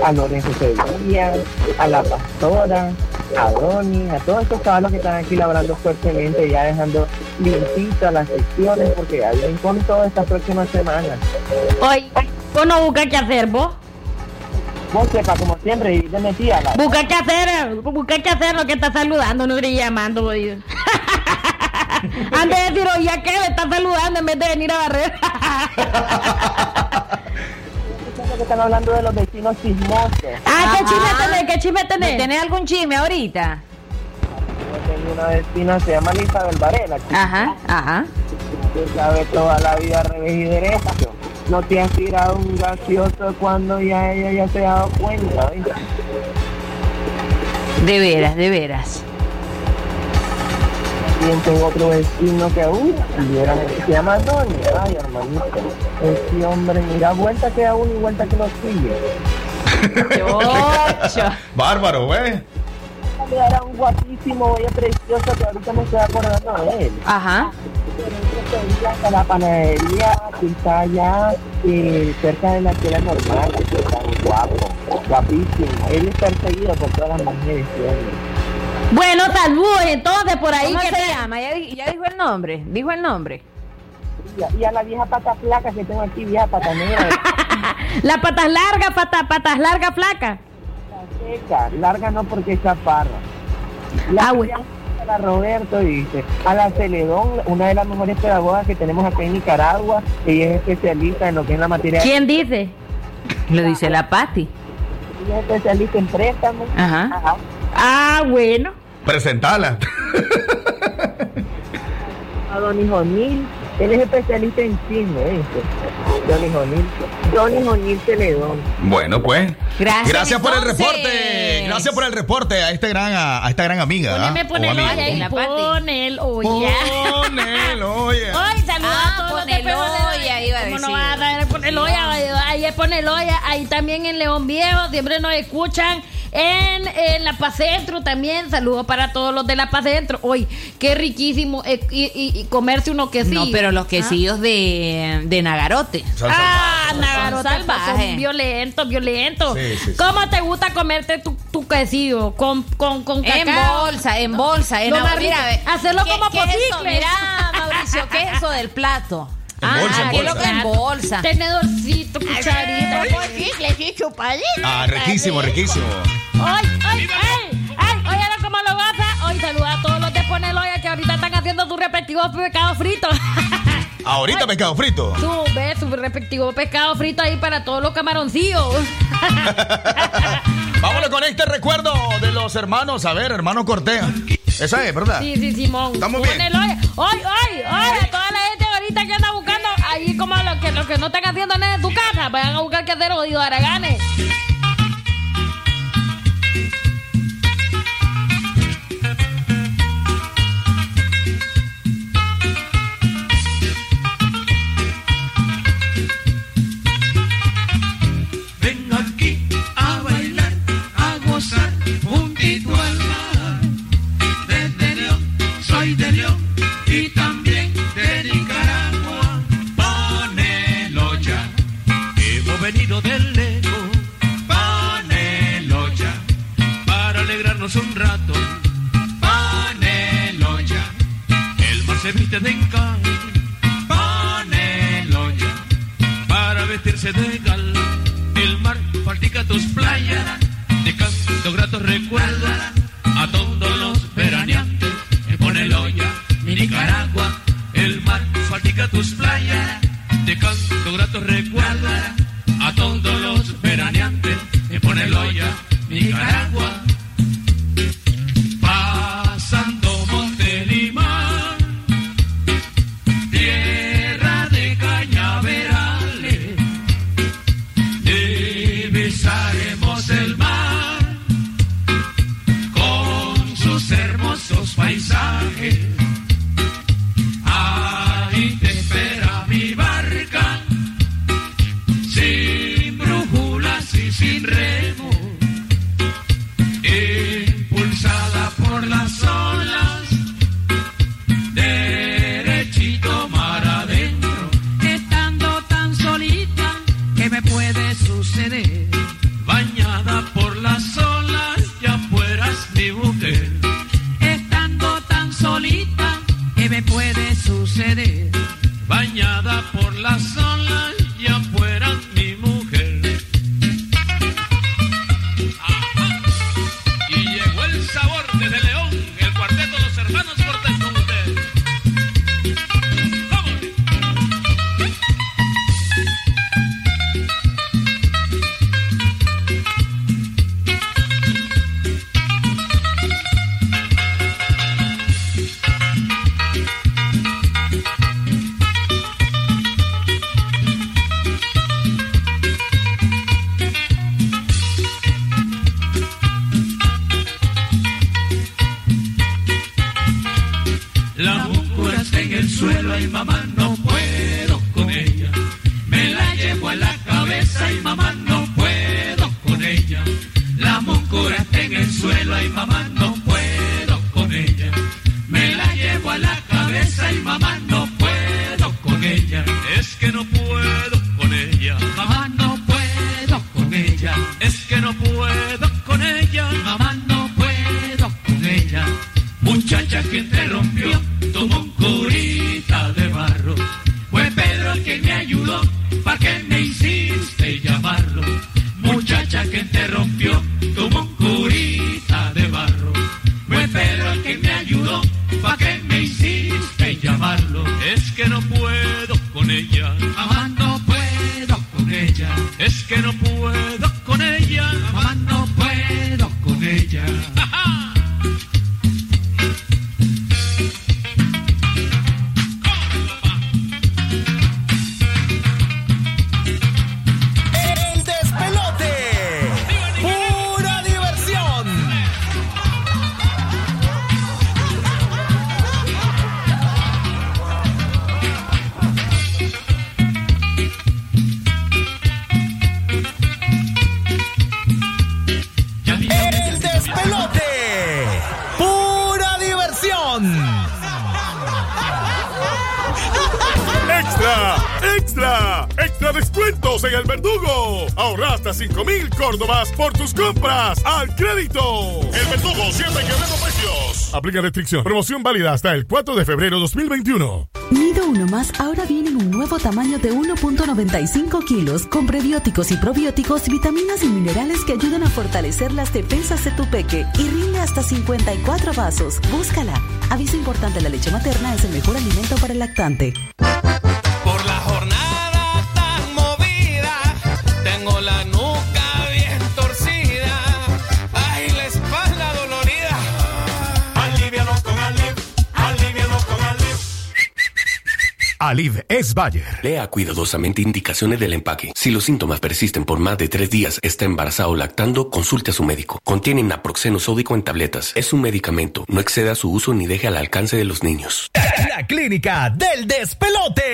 [SPEAKER 32] a Lorenzo Sevilla, a la Pastora, a Doni, a todos estos caballos que están aquí labrando fuertemente, ya dejando limpitas las secciones, porque ya vienen con todas estas próximas semanas.
[SPEAKER 4] Hoy, vos no buscas qué hacer, vos.
[SPEAKER 32] Vos sepa, como siempre, y te metí a la...
[SPEAKER 4] Busca qué hacer, busca qué hacer lo que está saludando, no llamando, boludo. Antes de decir, oye, ¿qué le está saludando en vez de venir a barrer?
[SPEAKER 32] que están hablando de los vecinos chismosos.
[SPEAKER 4] Ah, ¿qué chisme tenés? ¿Qué chisme tenés?
[SPEAKER 5] ¿Tenés algún chisme ahorita?
[SPEAKER 32] Yo tengo una vecina, se llama Isabel Varela.
[SPEAKER 5] Ajá, ajá.
[SPEAKER 32] que sabe toda la vida al revés y derecho. No te has tirado un gaseoso cuando ya ella ya se ha dado cuenta.
[SPEAKER 5] De veras, de veras.
[SPEAKER 32] También tengo otro vecino que aún se llama Doña. Ay, hermanito. Ese hombre, mira, vuelta que uno y vuelta que lo sigue.
[SPEAKER 2] Bárbaro, güey.
[SPEAKER 32] Era un guapísimo, oye, precioso que ahorita me estoy acordando de él.
[SPEAKER 5] Ajá.
[SPEAKER 32] Hasta la panadería que está allá eh, cerca de la escuela normal, que está guapo, guapísimo. Él es perseguido por todas las mujeres. ¿sí?
[SPEAKER 4] Bueno, saludos entonces por ahí.
[SPEAKER 5] ¿Cómo
[SPEAKER 4] que
[SPEAKER 5] se
[SPEAKER 4] te-
[SPEAKER 5] llama? Ya, ya dijo el nombre. Dijo el nombre.
[SPEAKER 32] Y a- la vieja pata flaca que tengo aquí, vieja pata negra,
[SPEAKER 4] Las patas largas, patas, patas largas, flacas.
[SPEAKER 32] seca, larga no porque es chaparra. La
[SPEAKER 4] Ah, bueno.
[SPEAKER 32] a la Roberto dice, a la Celedón, una de las mejores pedagogas que tenemos acá en Nicaragua, ella es especialista en lo que es la materia.
[SPEAKER 4] ¿Quién dice?
[SPEAKER 5] Lo dice la Pati.
[SPEAKER 32] Ella es especialista en préstamos.
[SPEAKER 5] Ajá.
[SPEAKER 4] Ah, bueno.
[SPEAKER 2] Presentala.
[SPEAKER 32] A Don Hijonil, él es especialista en chisme, ¿viste? Don Hijonil, Don Hijonil Celedón.
[SPEAKER 2] Bueno, pues.
[SPEAKER 5] Gracias,
[SPEAKER 2] por el reporte. Gracias por el reporte a este gran a, a esta gran amiga. ¿ah?
[SPEAKER 4] Poneme,
[SPEAKER 2] O
[SPEAKER 4] ponelo allá y ponelo, oye.
[SPEAKER 2] Ponelo, oye.
[SPEAKER 4] Ay, saluda
[SPEAKER 5] Ah,
[SPEAKER 4] a todos los de
[SPEAKER 5] ponelo,
[SPEAKER 4] Perolela.
[SPEAKER 5] ya iba a
[SPEAKER 4] ¿Cómo no
[SPEAKER 5] decir.
[SPEAKER 4] vas a dar ponelo ya? Ahí es ponelo. Ahí también en León Viejo siempre nos escuchan. En, en La Paz Centro también. Saludos para todos los de La Paz Centro. Hoy, qué riquísimo eh, y, y- y comerse unos quesillos.
[SPEAKER 5] No, pero los
[SPEAKER 4] Ah.
[SPEAKER 5] quesillos de, de Nagarote.
[SPEAKER 4] Ah, Nagarote,
[SPEAKER 5] Son
[SPEAKER 4] pues, son violentos, violentos.
[SPEAKER 5] Sí, sí, sí.
[SPEAKER 4] ¿Cómo te gusta comerte tu, tu quesillo? Con, con, con
[SPEAKER 5] En
[SPEAKER 4] cacao.
[SPEAKER 5] bolsa, en bolsa. En
[SPEAKER 4] Lo
[SPEAKER 5] ve.
[SPEAKER 4] Hacerlo
[SPEAKER 5] ¿Qué-
[SPEAKER 4] como
[SPEAKER 5] qué es
[SPEAKER 4] posicles.
[SPEAKER 5] Mira, Mauricio, ¿qué es eso del plato?
[SPEAKER 2] En
[SPEAKER 5] ah,
[SPEAKER 2] bolsa,
[SPEAKER 5] ¿qué es lo
[SPEAKER 2] bolsa.
[SPEAKER 5] que en bolsa?
[SPEAKER 4] Tenedorcito, cucharita.
[SPEAKER 3] Chicles y.
[SPEAKER 2] Ah, riquísimo, riquísimo.
[SPEAKER 4] ¡Ay, ay, ay! ¡Ay! Oye, cómo lo goza. Hoy saluda a todos los de Poneloya que ahorita están haciendo sus respectivos pescados fritos.
[SPEAKER 2] Ahorita pescado frito.
[SPEAKER 4] Tú ves su respectivo pescado frito ahí para todos los camaroncillos.
[SPEAKER 2] Vámonos con este recuerdo de los hermanos. A ver, hermano Cortés. Esa es, ¿verdad?
[SPEAKER 4] Sí, sí, Simón.
[SPEAKER 2] Estamos bien.
[SPEAKER 4] ¡Ay, ay, ay! A toda la gente ahorita que anda buscando ahí como los que, los que no están haciendo en su casa, vayan a buscar qué hacer, oído Araganes.
[SPEAKER 6] Un rato. Paneloya, el mar se viste de encaje. Paneloya, para vestirse de gala. El mar practica tus playas, de canto gratos recuerdos a todos los veraneantes. El olla, mi Nicaragua. El mar practica tus playas, de canto gratos recuerdos a todos los veraneantes. El olla, mi Nicaragua.
[SPEAKER 9] Córdobas por tus compras al crédito. El verdugo siempre quebrando precios. Aplica restricción. Promoción válida hasta el 4 de febrero 2021.
[SPEAKER 33] Nido Uno Más ahora viene en un nuevo tamaño de 1.95 kilos con prebióticos y probióticos, vitaminas y minerales que ayudan a fortalecer las defensas de tu peque y rinde hasta 54 vasos. Búscala. Aviso importante, la leche materna es el mejor alimento para el lactante.
[SPEAKER 8] Alid es Bayer.
[SPEAKER 34] Lea cuidadosamente indicaciones del empaque. Si los síntomas persisten por más de tres días, está embarazado o lactando, consulte a su médico. Contiene naproxeno sódico en tabletas. Es un medicamento. No exceda su uso ni deje al alcance de los niños.
[SPEAKER 21] La clínica del despelote.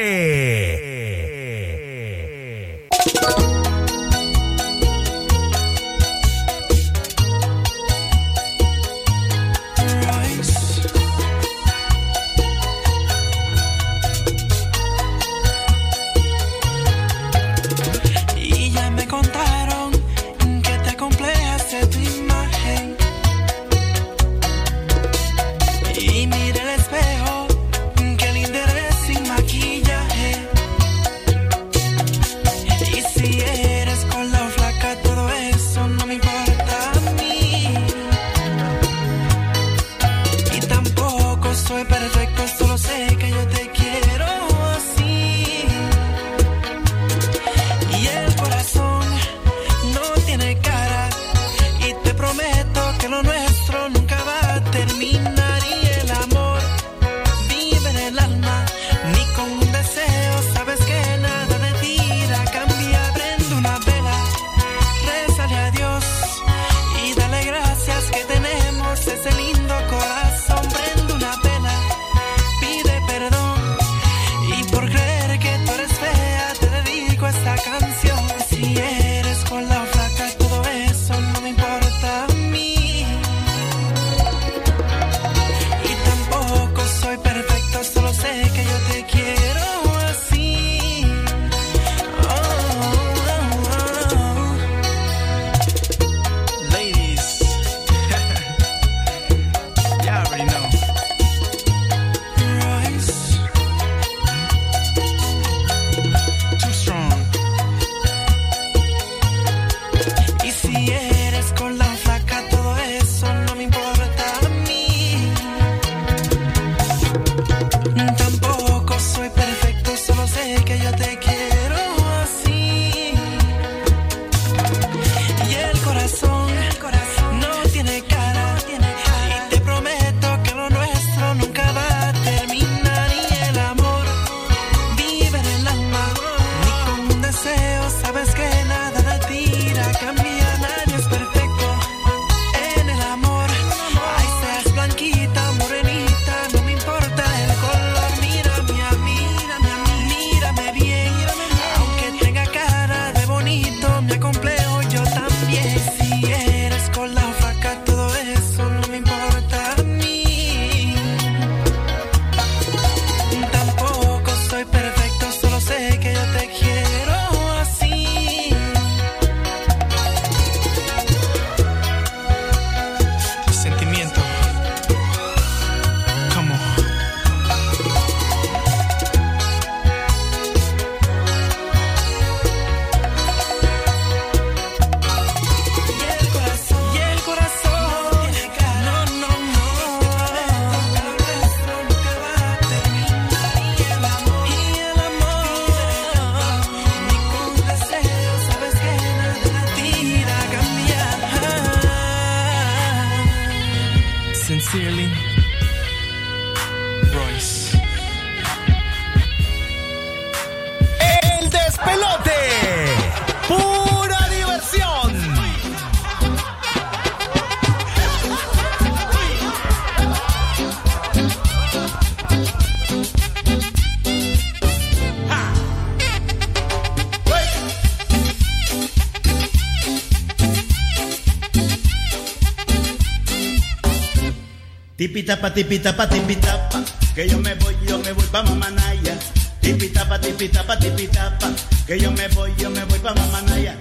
[SPEAKER 2] Tipitapa, tipitapa, tipitapa, que yo me voy, yo me voy pa' Mamanaya. Tipitapa, tipitapa, tipitapa, que yo me voy, yo me voy pa' Mamanaya.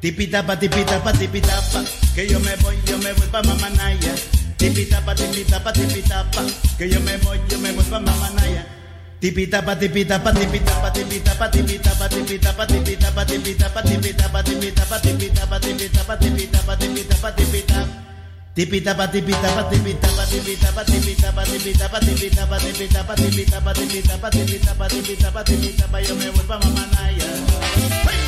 [SPEAKER 2] Tipitapa, tipitapa, tipitapa, que yo me voy, yo me voy pa' Mamanaya. Tipitapa, tipitapa, tipitapa, que yo me voy, yo me voy pa' Mamanaya. Tipitapa, tipitapa, tipitapa, tipitapa, tipitapa, tipitapa, tipitapa, tipitapa, tipitapa, tipitapa, tipitapa, tipitapa, tipitapa, tipitapa, tipitapa, tipitapa. Tipi tapa tipi tapa tipi tapa tipi tapa tipi tapa tipi tapa yo me vuelvo a mamanaya.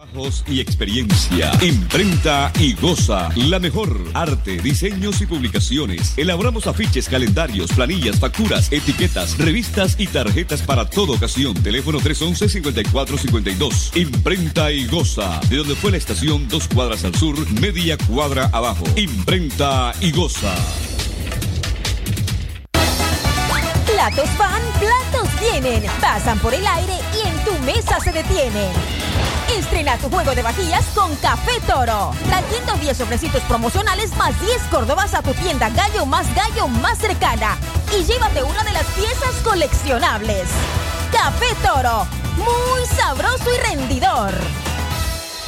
[SPEAKER 35] Trabajos y experiencia. Imprenta y goza. La mejor. Arte, diseños y publicaciones. Elaboramos afiches, calendarios, planillas, facturas, etiquetas, revistas y tarjetas para toda ocasión. Teléfono 311-5452. Imprenta y goza. De donde fue la estación, dos cuadras al sur, media cuadra abajo. Imprenta y goza.
[SPEAKER 36] Platos van, platos vienen. Pasan por el aire y en tu mesa se detienen. Estrena tu juego de vajillas con Café Toro. Trayendo 10 sobrecitos promocionales más 10 córdobas a tu tienda Gallo más Gallo más cercana. Y llévate una de las piezas coleccionables. Café Toro. Muy sabroso y rendidor.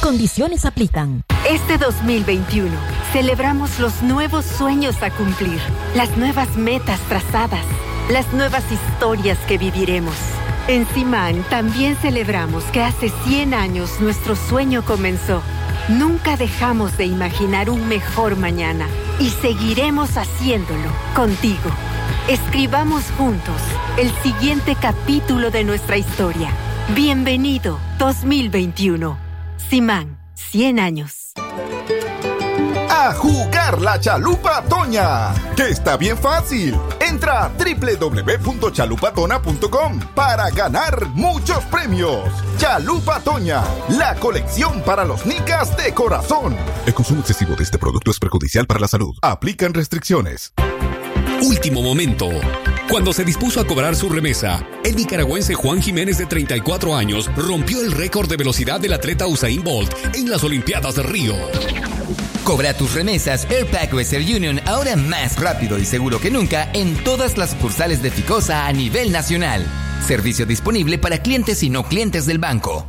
[SPEAKER 36] Condiciones aplican.
[SPEAKER 37] Este 2021 celebramos los nuevos sueños a cumplir, las nuevas metas trazadas, las nuevas historias que viviremos. En Simán también celebramos que hace 100 años nuestro sueño comenzó. Nunca dejamos de imaginar un mejor mañana y seguiremos haciéndolo contigo. Escribamos juntos el siguiente capítulo de nuestra historia. Bienvenido 2021. Simán, 100 años.
[SPEAKER 38] A jugar la chalupa Toña, que está bien fácil. Entra a www.chalupatona.com para ganar muchos premios. Chalupa Toña, la colección para los nicas de corazón.
[SPEAKER 39] El consumo excesivo de este producto es perjudicial para la salud.
[SPEAKER 38] Aplican restricciones.
[SPEAKER 24] Último momento. Cuando se dispuso a cobrar su remesa, el nicaragüense Juan Jiménez de 34 años rompió el récord de velocidad del atleta Usain Bolt en las Olimpiadas de Río.
[SPEAKER 20] Cobra tus remesas Airpack Western Union ahora más rápido y seguro que nunca en todas las sucursales de Ficosa a nivel nacional. Servicio disponible para clientes y no clientes del banco.